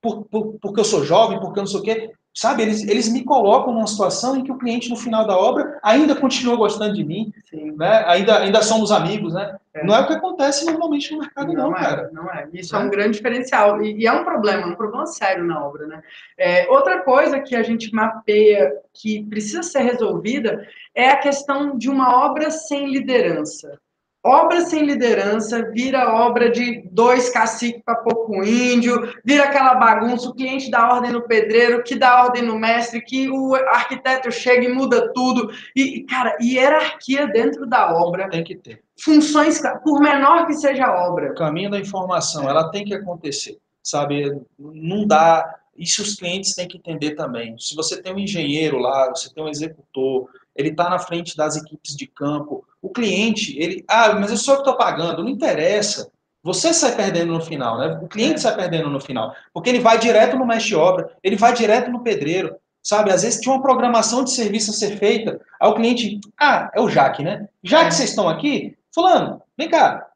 [SPEAKER 2] por, por, porque eu sou jovem, porque eu não sei o quê. Sabe, eles, eles me colocam numa situação em que o cliente, no final da obra, ainda continua gostando de mim, Sim. né? ainda, ainda somos amigos. Né? É. Não é o que acontece normalmente no mercado, não, não é, cara.
[SPEAKER 1] Não é. Isso é, é um grande diferencial. E, e, é um problema, um problema sério na obra. Né? É, outra coisa que a gente mapeia que precisa ser resolvida é a questão de uma obra sem liderança. Obra sem liderança vira obra de dois caciques para pouco índio, vira aquela bagunça, o cliente dá ordem no pedreiro, que dá ordem no mestre, que o arquiteto chega e muda tudo. E, cara, hierarquia dentro da obra.
[SPEAKER 2] Tem que ter.
[SPEAKER 1] Funções, por menor que seja a obra.
[SPEAKER 2] O caminho da informação, ela tem que acontecer, sabe? Não dá. Isso os clientes têm que entender também. Se você tem um engenheiro lá, você tem um executor, ele está na frente das equipes de campo. O cliente, ele, ah, mas eu sou eu que estou pagando, não interessa. Você sai perdendo no final, né? O cliente é. sai perdendo no final, porque ele vai direto no mestre de obra, ele vai direto no pedreiro, sabe? Às vezes tinha uma programação de serviço a ser feita, aí o cliente, ah, é o Jaque, né? Já que é. vocês estão aqui, fulano, vem cá,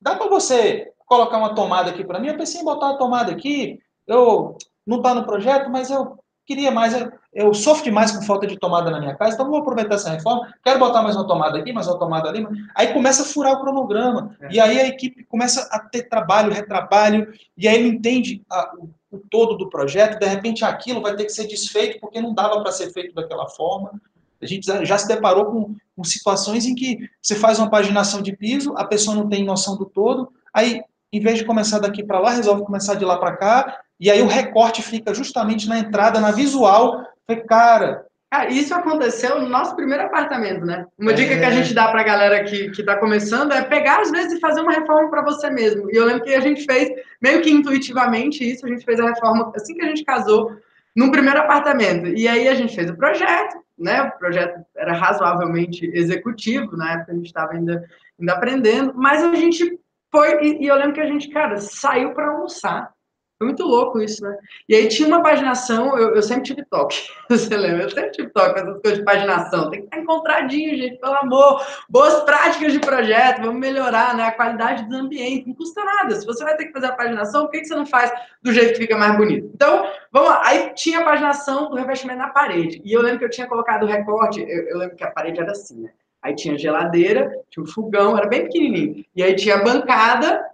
[SPEAKER 2] dá para você colocar uma tomada aqui para mim? Eu pensei em botar uma tomada aqui, eu não está no projeto, mas eu queria mais, eu, eu, sofro demais com falta de tomada na minha casa, então vou aproveitar essa reforma, quero botar mais uma tomada aqui, mais uma tomada ali, aí começa a furar o cronograma, é. e aí a equipe começa a ter trabalho, retrabalho, e aí ele entende a, o, o, todo do projeto, de repente aquilo vai ter que ser desfeito porque não dava para ser feito daquela forma. A gente já se deparou com, com situações em que você faz uma paginação de piso, a pessoa não tem noção do todo, aí em vez de começar daqui para lá, resolve começar de lá para cá, e aí o recorte fica justamente na entrada, na visual. Falei, cara.
[SPEAKER 1] Ah, isso aconteceu no nosso primeiro apartamento, né? Uma é... dica que a gente dá para a galera que está começando é pegar, às vezes, e fazer uma reforma para você mesmo. E eu lembro que a gente fez, meio que intuitivamente, isso, a gente fez a reforma assim que a gente casou, no primeiro apartamento. E aí a gente fez o projeto, né? O projeto era razoavelmente executivo, na época a gente estava ainda, ainda aprendendo, mas a gente foi, e, e eu lembro que a gente, cara, saiu para almoçar foi muito louco isso, né? E aí tinha uma paginação, eu, eu sempre tive toque, (laughs) você lembra? Eu sempre tive toque essas coisas de paginação. Tem que estar encontradinho, gente, pelo amor. Boas práticas de projeto, vamos melhorar né? a qualidade do ambiente. Não custa nada. Se você vai ter que fazer a paginação, por que, que você não faz do jeito que fica mais bonito? Então, vamos lá. Aí tinha a paginação do revestimento na parede. E eu lembro que eu tinha colocado o recorte, eu, eu lembro que a parede era assim, né? Aí tinha geladeira, tinha um fogão, era bem pequenininho. E aí tinha a bancada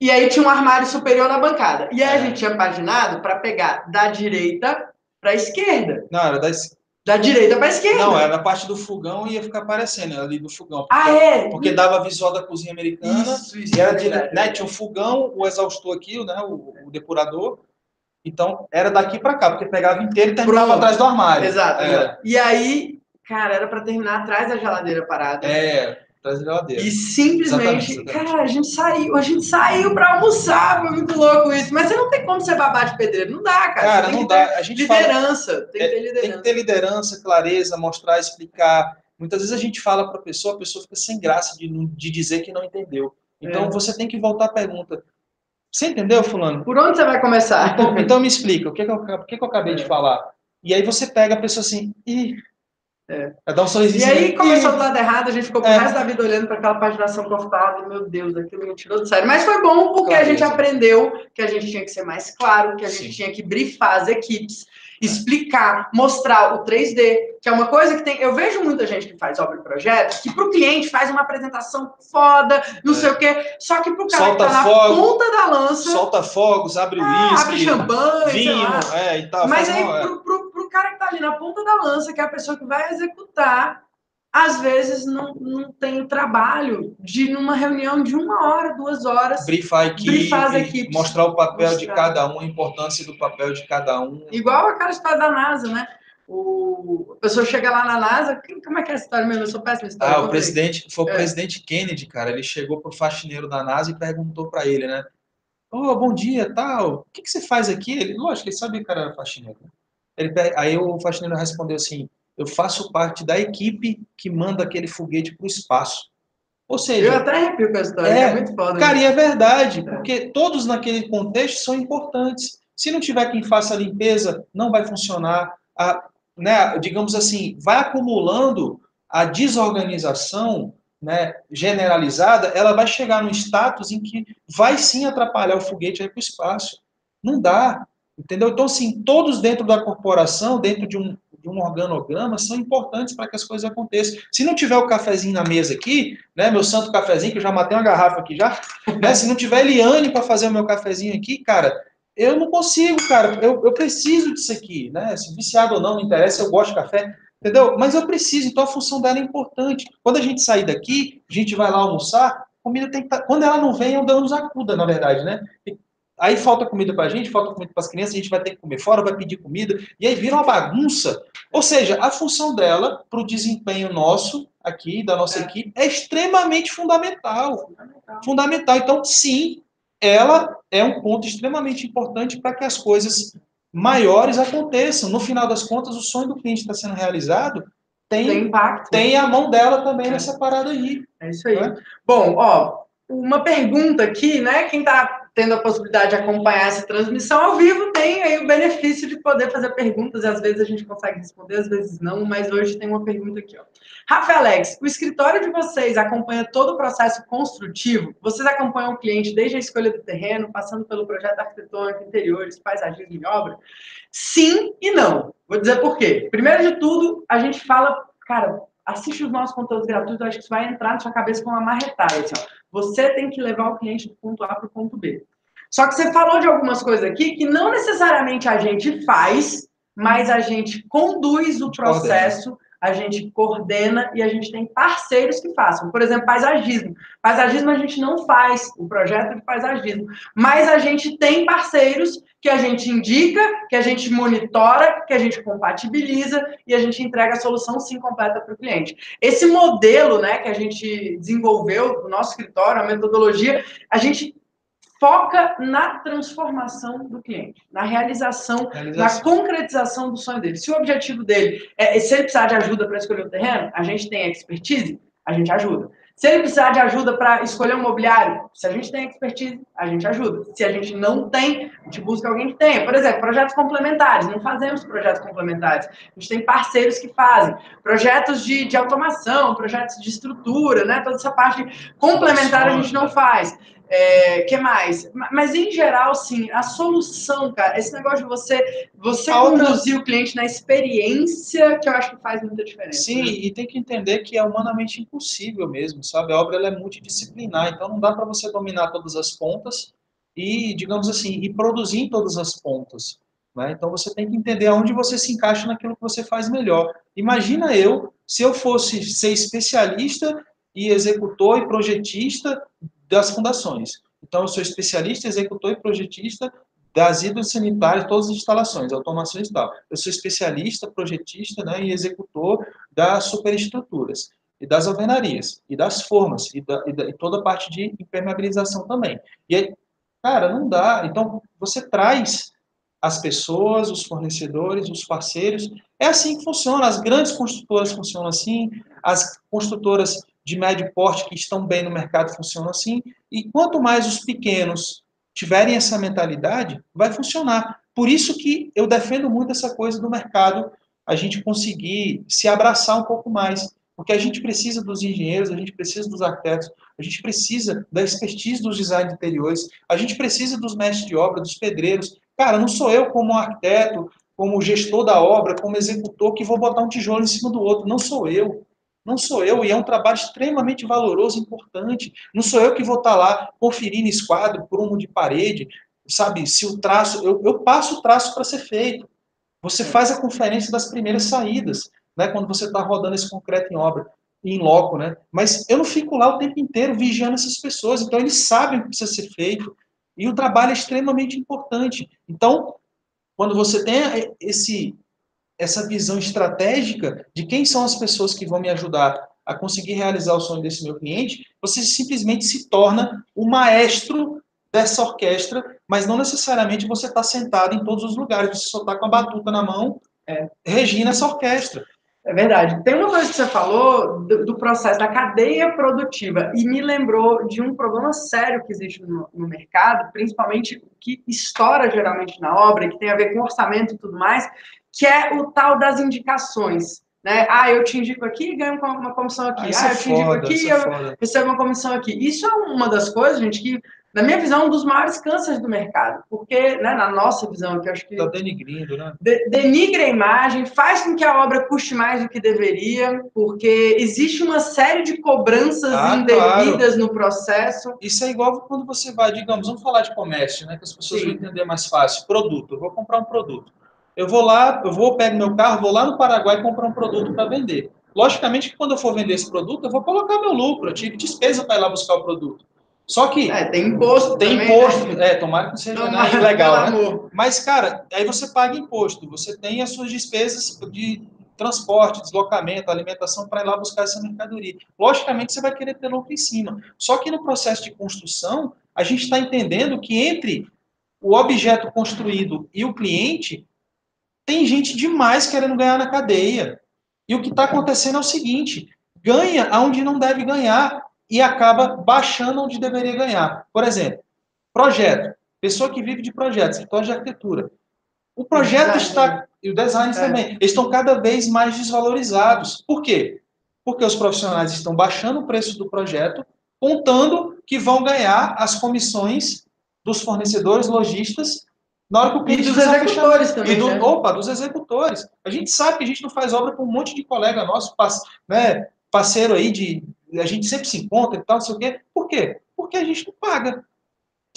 [SPEAKER 1] e aí tinha um armário superior na bancada. E aí a é. gente tinha paginado para pegar da direita para a esquerda.
[SPEAKER 2] Não, era da
[SPEAKER 1] da direita para a esquerda.
[SPEAKER 2] Não, era na parte do fogão e ia ficar aparecendo ali do fogão.
[SPEAKER 1] Porque, ah, é?
[SPEAKER 2] Porque dava visual da cozinha americana. Isso, isso. E era de, né, tinha um fogão, o exaustor aqui, né, o, o depurador. Então, era daqui para cá, porque pegava inteiro e terminava Pronto. atrás do armário.
[SPEAKER 1] Exato, exato. E aí, cara, era para terminar atrás da geladeira parada.
[SPEAKER 2] É. traz a geladeira.
[SPEAKER 1] E simplesmente, exatamente, exatamente. cara, a gente saiu, a gente saiu para almoçar, foi muito louco isso. Mas você não tem como ser babá de pedreiro, não dá, cara.
[SPEAKER 2] Cara, não dá. A gente
[SPEAKER 1] liderança, fala, tem que ter liderança.
[SPEAKER 2] É, tem que ter liderança, clareza, mostrar, explicar. Muitas vezes a gente fala para a pessoa, a pessoa fica sem graça de, de dizer que não entendeu. Então é. você tem que voltar à pergunta. Você entendeu, fulano?
[SPEAKER 1] Por onde você vai começar?
[SPEAKER 2] Então, então me explica, o que, que, eu, o que, que eu acabei é. de falar? E aí você pega a pessoa assim, e é. Dar um sorrisinho.
[SPEAKER 1] E aí começou do lado errado, a gente ficou é. o resto da vida olhando para aquela paginação cortada, meu Deus, aquilo me tirou do sério. Mas foi bom porque claro, a gente aprendeu que a gente tinha que ser mais claro, que a gente Sim. tinha que brifar as equipes, explicar, mostrar o 3D, que é uma coisa que tem. Eu vejo muita gente que faz obra e projeto, que para o cliente faz uma apresentação foda, não é. sei o quê, só que para o cara solta que tá fogo, na ponta da lança.
[SPEAKER 2] Solta fogos, abre
[SPEAKER 1] ah,
[SPEAKER 2] whisky,
[SPEAKER 1] abre champanhe,
[SPEAKER 2] vinho, é, e tal.
[SPEAKER 1] Mas aí, pro, pro, pro cara que tá ali na ponta da lança, que é a pessoa que vai executar, às vezes não, não tem o trabalho de numa reunião de uma hora, duas horas.
[SPEAKER 2] Brifar a equipe, brifar as equipes, mostrar o papel mostrar. de cada um, a importância do papel de cada um.
[SPEAKER 1] Igual aquela história da NASA, né? O, a pessoa chega lá na NASA, como é que é a história mesmo? Eu sou péssima história.
[SPEAKER 2] Ah, o presidente, foi o é. presidente Kennedy, cara, ele chegou pro faxineiro da NASA e perguntou para ele, né? Oh, bom dia, tal, o que, que você faz aqui? Ele, lógico, ele sabia que o cara era faxineiro. Ele, aí o faxineiro respondeu assim, eu faço parte da equipe que manda aquele foguete para o espaço. Ou seja,
[SPEAKER 1] eu até arrepio com essa história, é, é muito foda.
[SPEAKER 2] Cara, e é verdade, é. porque todos naquele contexto são importantes. Se não tiver quem faça a limpeza, não vai funcionar. A, né, digamos assim, vai acumulando a desorganização né, generalizada, ela vai chegar num status em que vai sim atrapalhar o foguete para o espaço. Não dá. Entendeu? Então, assim, todos dentro da corporação, dentro de um, de um organograma, são importantes para que as coisas aconteçam. Se não tiver o cafezinho na mesa aqui, né, meu santo cafezinho, que eu já matei uma garrafa aqui já, (laughs) né, se não tiver Eliane para fazer o meu cafezinho aqui, cara, eu não consigo, cara, eu, eu preciso disso aqui, né, se viciado ou não, não interessa, eu gosto de café, entendeu? Mas eu preciso, então a função dela é importante. Quando a gente sair daqui, a gente vai lá almoçar, comida tem que estar... Tá, quando ela não vem, eu dou nos acuda, na verdade, né? Aí falta comida para a gente, falta comida para as crianças, a gente vai ter que comer fora, vai pedir comida, e aí vira uma bagunça. Ou seja, a função dela para o desempenho nosso, aqui, da nossa é. equipe, é extremamente fundamental. fundamental. Fundamental. Então, sim, ela é um ponto extremamente importante para que as coisas maiores aconteçam. No final das contas, o sonho do cliente está sendo realizado, tem, tem impacto. Tem a mão dela também é. nessa parada aí.
[SPEAKER 1] É isso aí. É? Bom, ó, uma pergunta aqui, né? Quem está tendo a possibilidade de acompanhar essa transmissão ao vivo, tem aí o benefício de poder fazer perguntas, e às vezes a gente consegue responder, às vezes não, mas hoje tem uma pergunta aqui, ó. Rafa Alex, o escritório de vocês acompanha todo o processo construtivo? Vocês acompanham o cliente desde a escolha do terreno, passando pelo projeto arquitetônico, interiores, paisagismo e obra? Sim e não. Vou dizer por quê. Primeiro de tudo, a gente fala, cara, assiste os nossos conteúdos gratuitos, acho que isso vai entrar na sua cabeça com uma marretada. Assim, você tem que levar o cliente do ponto A para o ponto B. Só que você falou de algumas coisas aqui que não necessariamente a gente faz, mas a gente conduz o processo a gente coordena e a gente tem parceiros que façam. Por exemplo, paisagismo. Paisagismo a gente não faz o projeto de paisagismo, mas a gente tem parceiros que a gente indica, que a gente monitora, que a gente compatibiliza e a gente entrega a solução sim completa para o cliente. Esse modelo, né, que a gente desenvolveu no nosso escritório, a metodologia, a gente foca na transformação do cliente, na realização, realização, na concretização do sonho dele. Se o objetivo dele é, se ele precisar de ajuda para escolher o terreno, a gente tem expertise, a gente ajuda. Se ele precisar de ajuda para escolher um mobiliário, se a gente tem expertise, a gente ajuda. Se a gente não tem, a gente busca alguém que tenha. Por exemplo, projetos complementares. Não fazemos projetos complementares. A gente tem parceiros que fazem. Projetos de, de automação, projetos de estrutura, né? Toda essa parte complementar a gente não faz. É, que mais? Mas em geral, sim, a solução, cara, esse negócio de você, você conduzir o cliente na experiência, que eu acho que faz muita diferença.
[SPEAKER 2] Sim, né? e tem que entender que é humanamente impossível mesmo, sabe? A obra ela é multidisciplinar, então não dá para você dominar todas as pontas e, digamos assim, e produzir em todas as pontas. Né? Então você tem que entender aonde você se encaixa naquilo que você faz melhor. Imagina eu, se eu fosse ser especialista e executor e projetista das fundações. Então, eu sou especialista, executor e projetista das hidros sanitárias, todas as instalações, automações e tal. Eu sou especialista, projetista né, e executor das superestruturas. e das alvenarias, e das formas, e, da, e, da, e toda a parte de impermeabilização também. E aí, cara, não dá. Então, você traz as pessoas, os fornecedores, os parceiros. É assim que funciona. As grandes construtoras funcionam assim, as construtoras de médio porte que estão bem no mercado funcionam assim. E quanto mais os pequenos tiverem essa mentalidade, vai funcionar. Por isso que eu defendo muito essa coisa do mercado, a gente conseguir se abraçar um pouco mais. Porque a gente precisa dos engenheiros, a gente precisa dos arquitetos, a gente precisa da expertise dos design interiores, a gente precisa dos mestres de obra, dos pedreiros. Cara, não sou eu como arquiteto, como gestor da obra, como executor, que vou botar um tijolo em cima do outro. Não sou eu. Não sou eu, e é um trabalho extremamente valoroso, importante. Não sou eu que vou estar lá conferindo esquadro, prumo de parede, sabe? Se o traço. Eu, eu passo o traço para ser feito. Você faz a conferência das primeiras saídas né, quando você está rodando esse concreto em obra, em loco, né? Mas eu não fico lá o tempo inteiro vigiando essas pessoas, então eles sabem o que precisa ser feito, e o trabalho é extremamente importante. Então, quando você tem esse, essa visão estratégica de quem são as pessoas que vão me ajudar a conseguir realizar o sonho desse meu cliente, você simplesmente se torna o maestro dessa orquestra, mas não necessariamente você está sentado em todos os lugares, você só está com a batuta na mão, é, regindo essa orquestra.
[SPEAKER 1] É verdade. Tem uma coisa que você falou do, do, processo da cadeia produtiva e me lembrou de um problema sério que existe no, no, mercado, principalmente que estoura geralmente na obra, que tem a ver com orçamento e tudo mais, que é o tal das indicações. Né? Ah, eu te indico aqui e ganho uma comissão aqui. Ah, ah eu te indico aqui e eu é recebo uma comissão aqui. Isso é uma das coisas, gente, que na minha visão, um dos maiores cânceres do mercado, porque, né, na nossa visão, que eu acho que.
[SPEAKER 2] Está denigrindo, né?
[SPEAKER 1] De, denigra a imagem, faz com que a obra custe mais do que deveria, porque existe uma série de cobranças ah, indevidas claro. no processo.
[SPEAKER 2] Isso é igual quando você vai, digamos, vamos falar de comércio, né, que as pessoas Sim. vão entender mais fácil. Produto, eu vou comprar um produto. Eu vou lá, eu vou, pego meu carro, vou lá no Paraguai comprar um produto para vender. Logicamente que quando eu for vender esse produto, eu vou colocar meu lucro, eu tive despesa para ir lá buscar o produto. Só que.
[SPEAKER 1] É, tem imposto.
[SPEAKER 2] Tem também, imposto. Né? É, tomara que não seja né, legal, né? Mas, cara, aí você paga imposto. Você tem as suas despesas de transporte, deslocamento, alimentação para ir lá buscar essa mercadoria. Logicamente, você vai querer ter lucro em cima. Só que no processo de construção, a gente está entendendo que entre o objeto construído e o cliente, tem gente demais querendo ganhar na cadeia. E o que está acontecendo é o seguinte: ganha aonde não deve ganhar e acaba baixando onde deveria ganhar. Por exemplo, projeto. Pessoa que vive de projetos, escritório de arquitetura. O projeto está. E o design é. também. Estão cada vez mais desvalorizados. Por quê? Porque os profissionais estão baixando o preço do projeto, contando que vão ganhar as comissões dos fornecedores, lojistas, na hora que o
[SPEAKER 1] cliente e dos executores também. E do,
[SPEAKER 2] né? Opa, dos executores. A gente sabe que a gente não faz obra com um monte de colega nosso, né, parceiro aí de, a gente sempre se encontra e tal, não sei o quê. Por quê? Porque a gente não paga.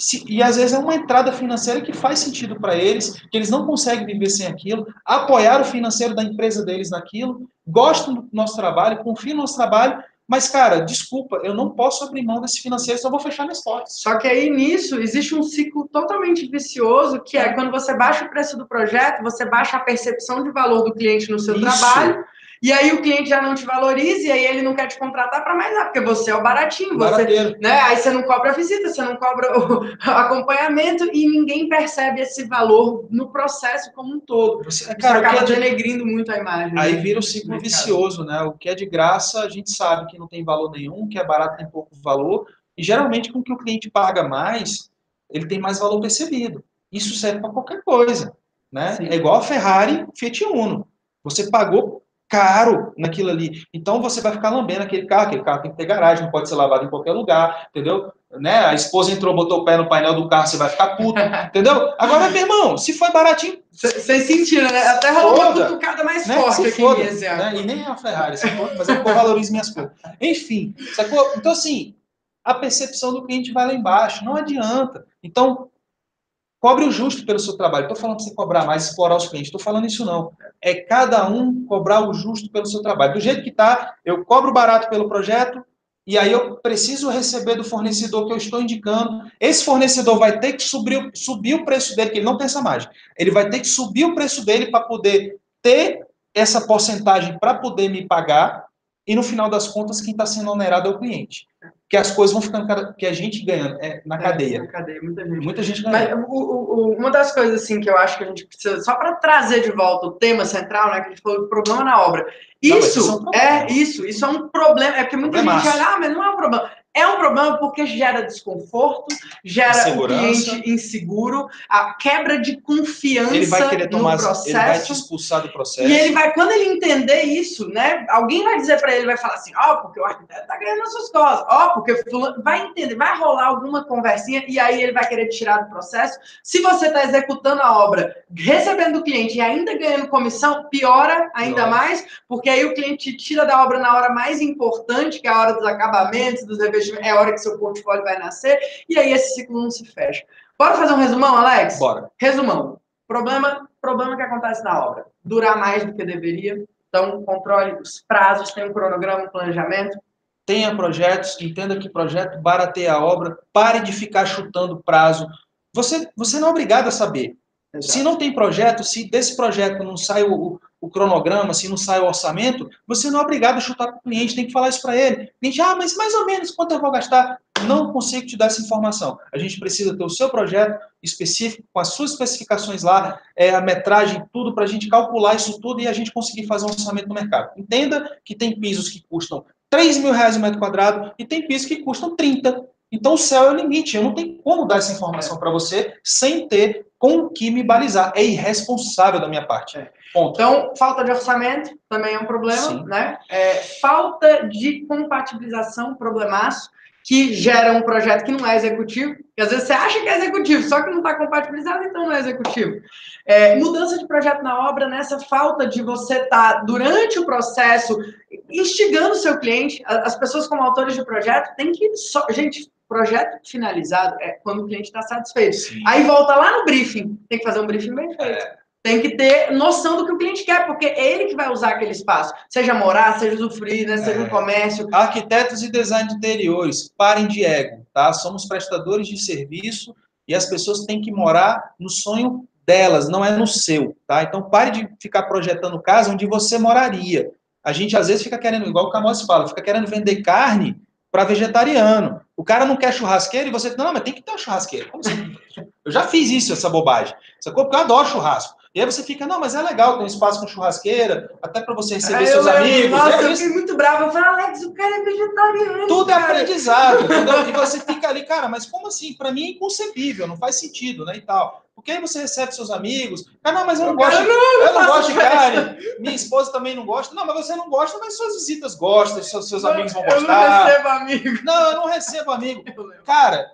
[SPEAKER 2] Se, e às vezes é uma entrada financeira que faz sentido para eles, que eles não conseguem viver sem aquilo, apoiar o financeiro da empresa deles naquilo, gostam do nosso trabalho, confiam no nosso trabalho, mas, cara, desculpa, eu não posso abrir mão desse financeiro, só vou fechar minhas portas.
[SPEAKER 1] Só que aí nisso existe um ciclo totalmente vicioso, que é quando você baixa o preço do projeto, você baixa a percepção de valor do cliente no seu Isso. trabalho e aí o cliente já não te valoriza e aí ele não quer te contratar para mais nada, porque você é o baratinho, você, né? Aí você não cobra a visita, você não cobra o (laughs) acompanhamento e ninguém percebe esse valor no processo como um todo. Você, cara, acaba é de... denegrindo muito a imagem.
[SPEAKER 2] Aí né? vira um ciclo vicioso, né? O que é de graça, a gente sabe que não tem valor nenhum, o que é barato tem pouco valor, e geralmente com que o cliente paga mais, ele tem mais valor percebido. Isso serve para qualquer coisa, né? Sim. É igual a Ferrari Fiat Uno. Você pagou caro naquilo ali. Então você vai ficar lambendo aquele carro, aquele carro tem que ter garagem, não pode ser lavado em qualquer lugar, entendeu? Né? A esposa entrou, botou o pé no painel do carro, você vai ficar puto, (laughs) entendeu? Agora, meu irmão, se foi baratinho.
[SPEAKER 1] Vocês sentiram, né? Até rolou uma cutucada mais né? forte aqui foda,
[SPEAKER 2] né? E nem é a Ferrari, mas eu valorizo minhas coisas. Enfim, sacou? Então, assim, a percepção do cliente vai lá embaixo, não adianta. Então, Cobre o justo pelo seu trabalho. Estou falando para você cobrar mais, explorar os clientes. Estou falando isso não. É cada um cobrar o justo pelo seu trabalho. Do jeito que está, eu cobro barato pelo projeto e aí eu preciso receber do fornecedor que eu estou indicando. Esse fornecedor vai ter que subir, subir o preço dele, que ele não tem essa margem. Ele vai ter que subir o preço dele para poder ter essa porcentagem para poder me pagar. E no final das contas quem está sendo onerado é o cliente. Que as coisas vão ficando, que a gente ganha é, na cadeia.
[SPEAKER 1] É, na cadeia, muita gente.
[SPEAKER 2] Muita gente
[SPEAKER 1] ganha. Mas o, o, uma das coisas assim que eu acho que a gente precisa, só para trazer de volta o tema central, né, que a gente falou do problema na obra. Isso, não, é, um é, isso, isso é um problema, é porque muita gente olha, ah, mas não é um problema. É um problema porque gera desconforto, gera o cliente inseguro, a quebra de confiança ele vai querer tomar, no processo. Ele
[SPEAKER 2] vai te expulsar do processo.
[SPEAKER 1] E ele vai, quando ele entender isso, né? Alguém vai dizer para ele, vai falar assim, ó, oh, porque o arquiteto tá ganhando as suas costas, ó, oh, porque fulano, vai entender, vai rolar alguma conversinha e aí ele vai querer tirar do processo. Se você está executando a obra, recebendo o cliente e ainda ganhando comissão, piora ainda Nossa. mais, porque aí o cliente te tira da obra na hora mais importante, que é a hora dos acabamentos, dos revestimentos é a hora que seu portfólio vai nascer, e aí esse ciclo não se fecha. Bora fazer um resumão, Alex?
[SPEAKER 2] Bora.
[SPEAKER 1] Resumão. Problema, problema que acontece na obra. Durar mais do que deveria. Então, controle os prazos, tem um cronograma, um planejamento.
[SPEAKER 2] Tenha projetos, entenda que projeto barateia a obra, pare de ficar chutando prazo. Você, você não é obrigado a saber. Exato. Se não tem projeto, se desse projeto não sai o, o cronograma, se não sai o orçamento, você não é obrigado a chutar para o cliente, tem que falar isso para ele. O cliente, ah, mas mais ou menos quanto eu vou gastar? Não consigo te dar essa informação. A gente precisa ter o seu projeto específico, com as suas especificações lá, é, a metragem, tudo, para a gente calcular isso tudo e a gente conseguir fazer um orçamento no mercado. Entenda que tem pisos que custam 3 mil reais o metro quadrado e tem pisos que custam 30. Então o céu é o limite. Eu não tenho como dar essa informação para você sem ter com o que me balizar. É irresponsável da minha parte. É.
[SPEAKER 1] Então, falta de orçamento também é um problema, Sim. né? É, falta de compatibilização, problemaço, que gera um projeto que não é executivo, que às vezes você acha que é executivo, só que não está compatibilizado, então não é executivo. É, mudança de projeto na obra, nessa falta de você estar, tá, durante o processo, instigando o seu cliente, as pessoas como autores de projeto têm que. Só, gente, projeto finalizado é quando o cliente está satisfeito. Sim. Aí volta lá no briefing, tem que fazer um briefing bem feito. É tem que ter noção do que o cliente quer, porque é ele que vai usar aquele espaço. Seja morar, seja usufruir, né? seja é. um comércio.
[SPEAKER 2] Arquitetos e design de interiores, parem de ego, tá? Somos prestadores de serviço e as pessoas têm que morar no sonho delas, não é no seu, tá? Então pare de ficar projetando casa onde você moraria. A gente às vezes fica querendo, igual o Camões fala, fica querendo vender carne para vegetariano. O cara não quer churrasqueira e você, não, mas tem que ter uma churrasqueira. Como assim? Eu já fiz isso, essa bobagem. Sacou? Porque eu adoro churrasco. E aí você fica, não, mas é legal ter um espaço com churrasqueira, até para você receber seus eu, amigos.
[SPEAKER 1] Nossa,
[SPEAKER 2] é
[SPEAKER 1] eu fiquei muito bravo. Eu falei, Alex, o cara é vegetariano.
[SPEAKER 2] Tudo
[SPEAKER 1] é
[SPEAKER 2] cara. é aprendizado, (laughs) entendeu? E você fica ali, cara, mas como assim? Para mim é inconcebível, não faz sentido, né? E tal. Porque aí você recebe seus amigos. Ah, não, mas eu não gosto. Não, eu não gosto de carne. Minha esposa também não gosta. Não, mas você não gosta, mas suas visitas gostam, seus, seus amigos vão gostar. Eu
[SPEAKER 1] não recebo amigo.
[SPEAKER 2] Não, eu não recebo amigo. (laughs) Cara,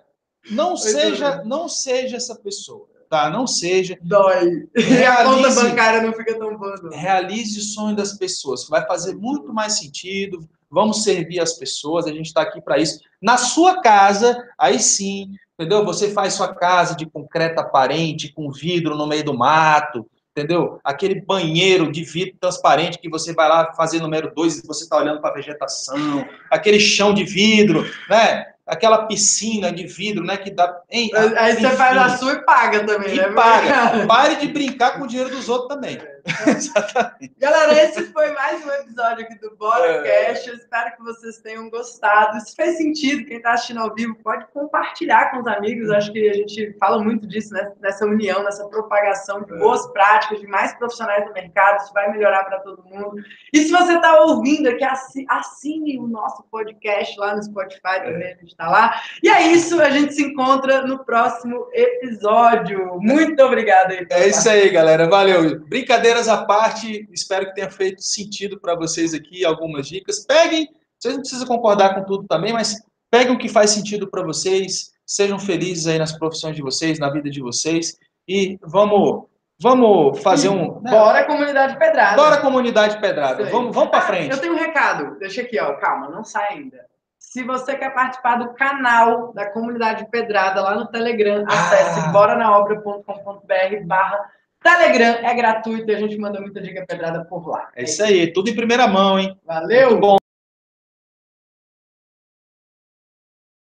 [SPEAKER 2] não seja, não seja essa pessoa tá? Não seja.
[SPEAKER 1] Dói. Realize, a conta bancária não fica tão boa. Não.
[SPEAKER 2] Realize o sonho das pessoas. Vai fazer muito mais sentido. Vamos servir as pessoas. A gente está aqui para isso. Na sua casa, aí sim, entendeu? Você faz sua casa de concreto aparente, com vidro no meio do mato, entendeu? Aquele banheiro de vidro transparente que você vai lá fazer número dois e você está olhando para a vegetação, aquele chão de vidro, né? Aquela piscina de vidro, né? Que dá.
[SPEAKER 1] Hein, Aí você faz a sua e paga também,
[SPEAKER 2] e né? paga. (laughs) Pare de brincar com o dinheiro dos outros também. (laughs)
[SPEAKER 1] Exatamente. Galera, esse foi mais um episódio aqui do Bora é. Cash. Eu espero que vocês tenham gostado. Se fez sentido, quem está assistindo ao vivo pode compartilhar com os amigos. Acho que a gente fala muito disso, né? nessa união, nessa propagação de boas práticas, de mais profissionais do mercado. Isso vai melhorar para todo mundo. E se você está ouvindo aqui, assine o nosso podcast lá no Spotify também, a gente está lá. E é isso, a gente se encontra no próximo episódio. Muito obrigado aí.
[SPEAKER 2] É isso aí, galera. Valeu. Brincadeira brincadeiras à parte, espero que tenha feito sentido para vocês aqui algumas dicas. Peguem, vocês não precisam concordar com tudo também, mas peguem o que faz sentido para vocês, sejam felizes aí nas profissões de vocês, na vida de vocês e vamos vamos fazer um
[SPEAKER 1] né? Bora comunidade pedrada.
[SPEAKER 2] Bora comunidade pedrada. Vamos, vamos para frente.
[SPEAKER 1] Eu tenho um recado. Deixa aqui, ó, calma, não sai ainda. Se você quer participar do canal da comunidade pedrada lá no Telegram, acesse ah. boranaobra.com.br barra Telegram é gratuito e a gente manda muita dica pedrada por lá.
[SPEAKER 2] É isso aí, tudo em primeira mão, hein?
[SPEAKER 1] Valeu!
[SPEAKER 2] Muito bom.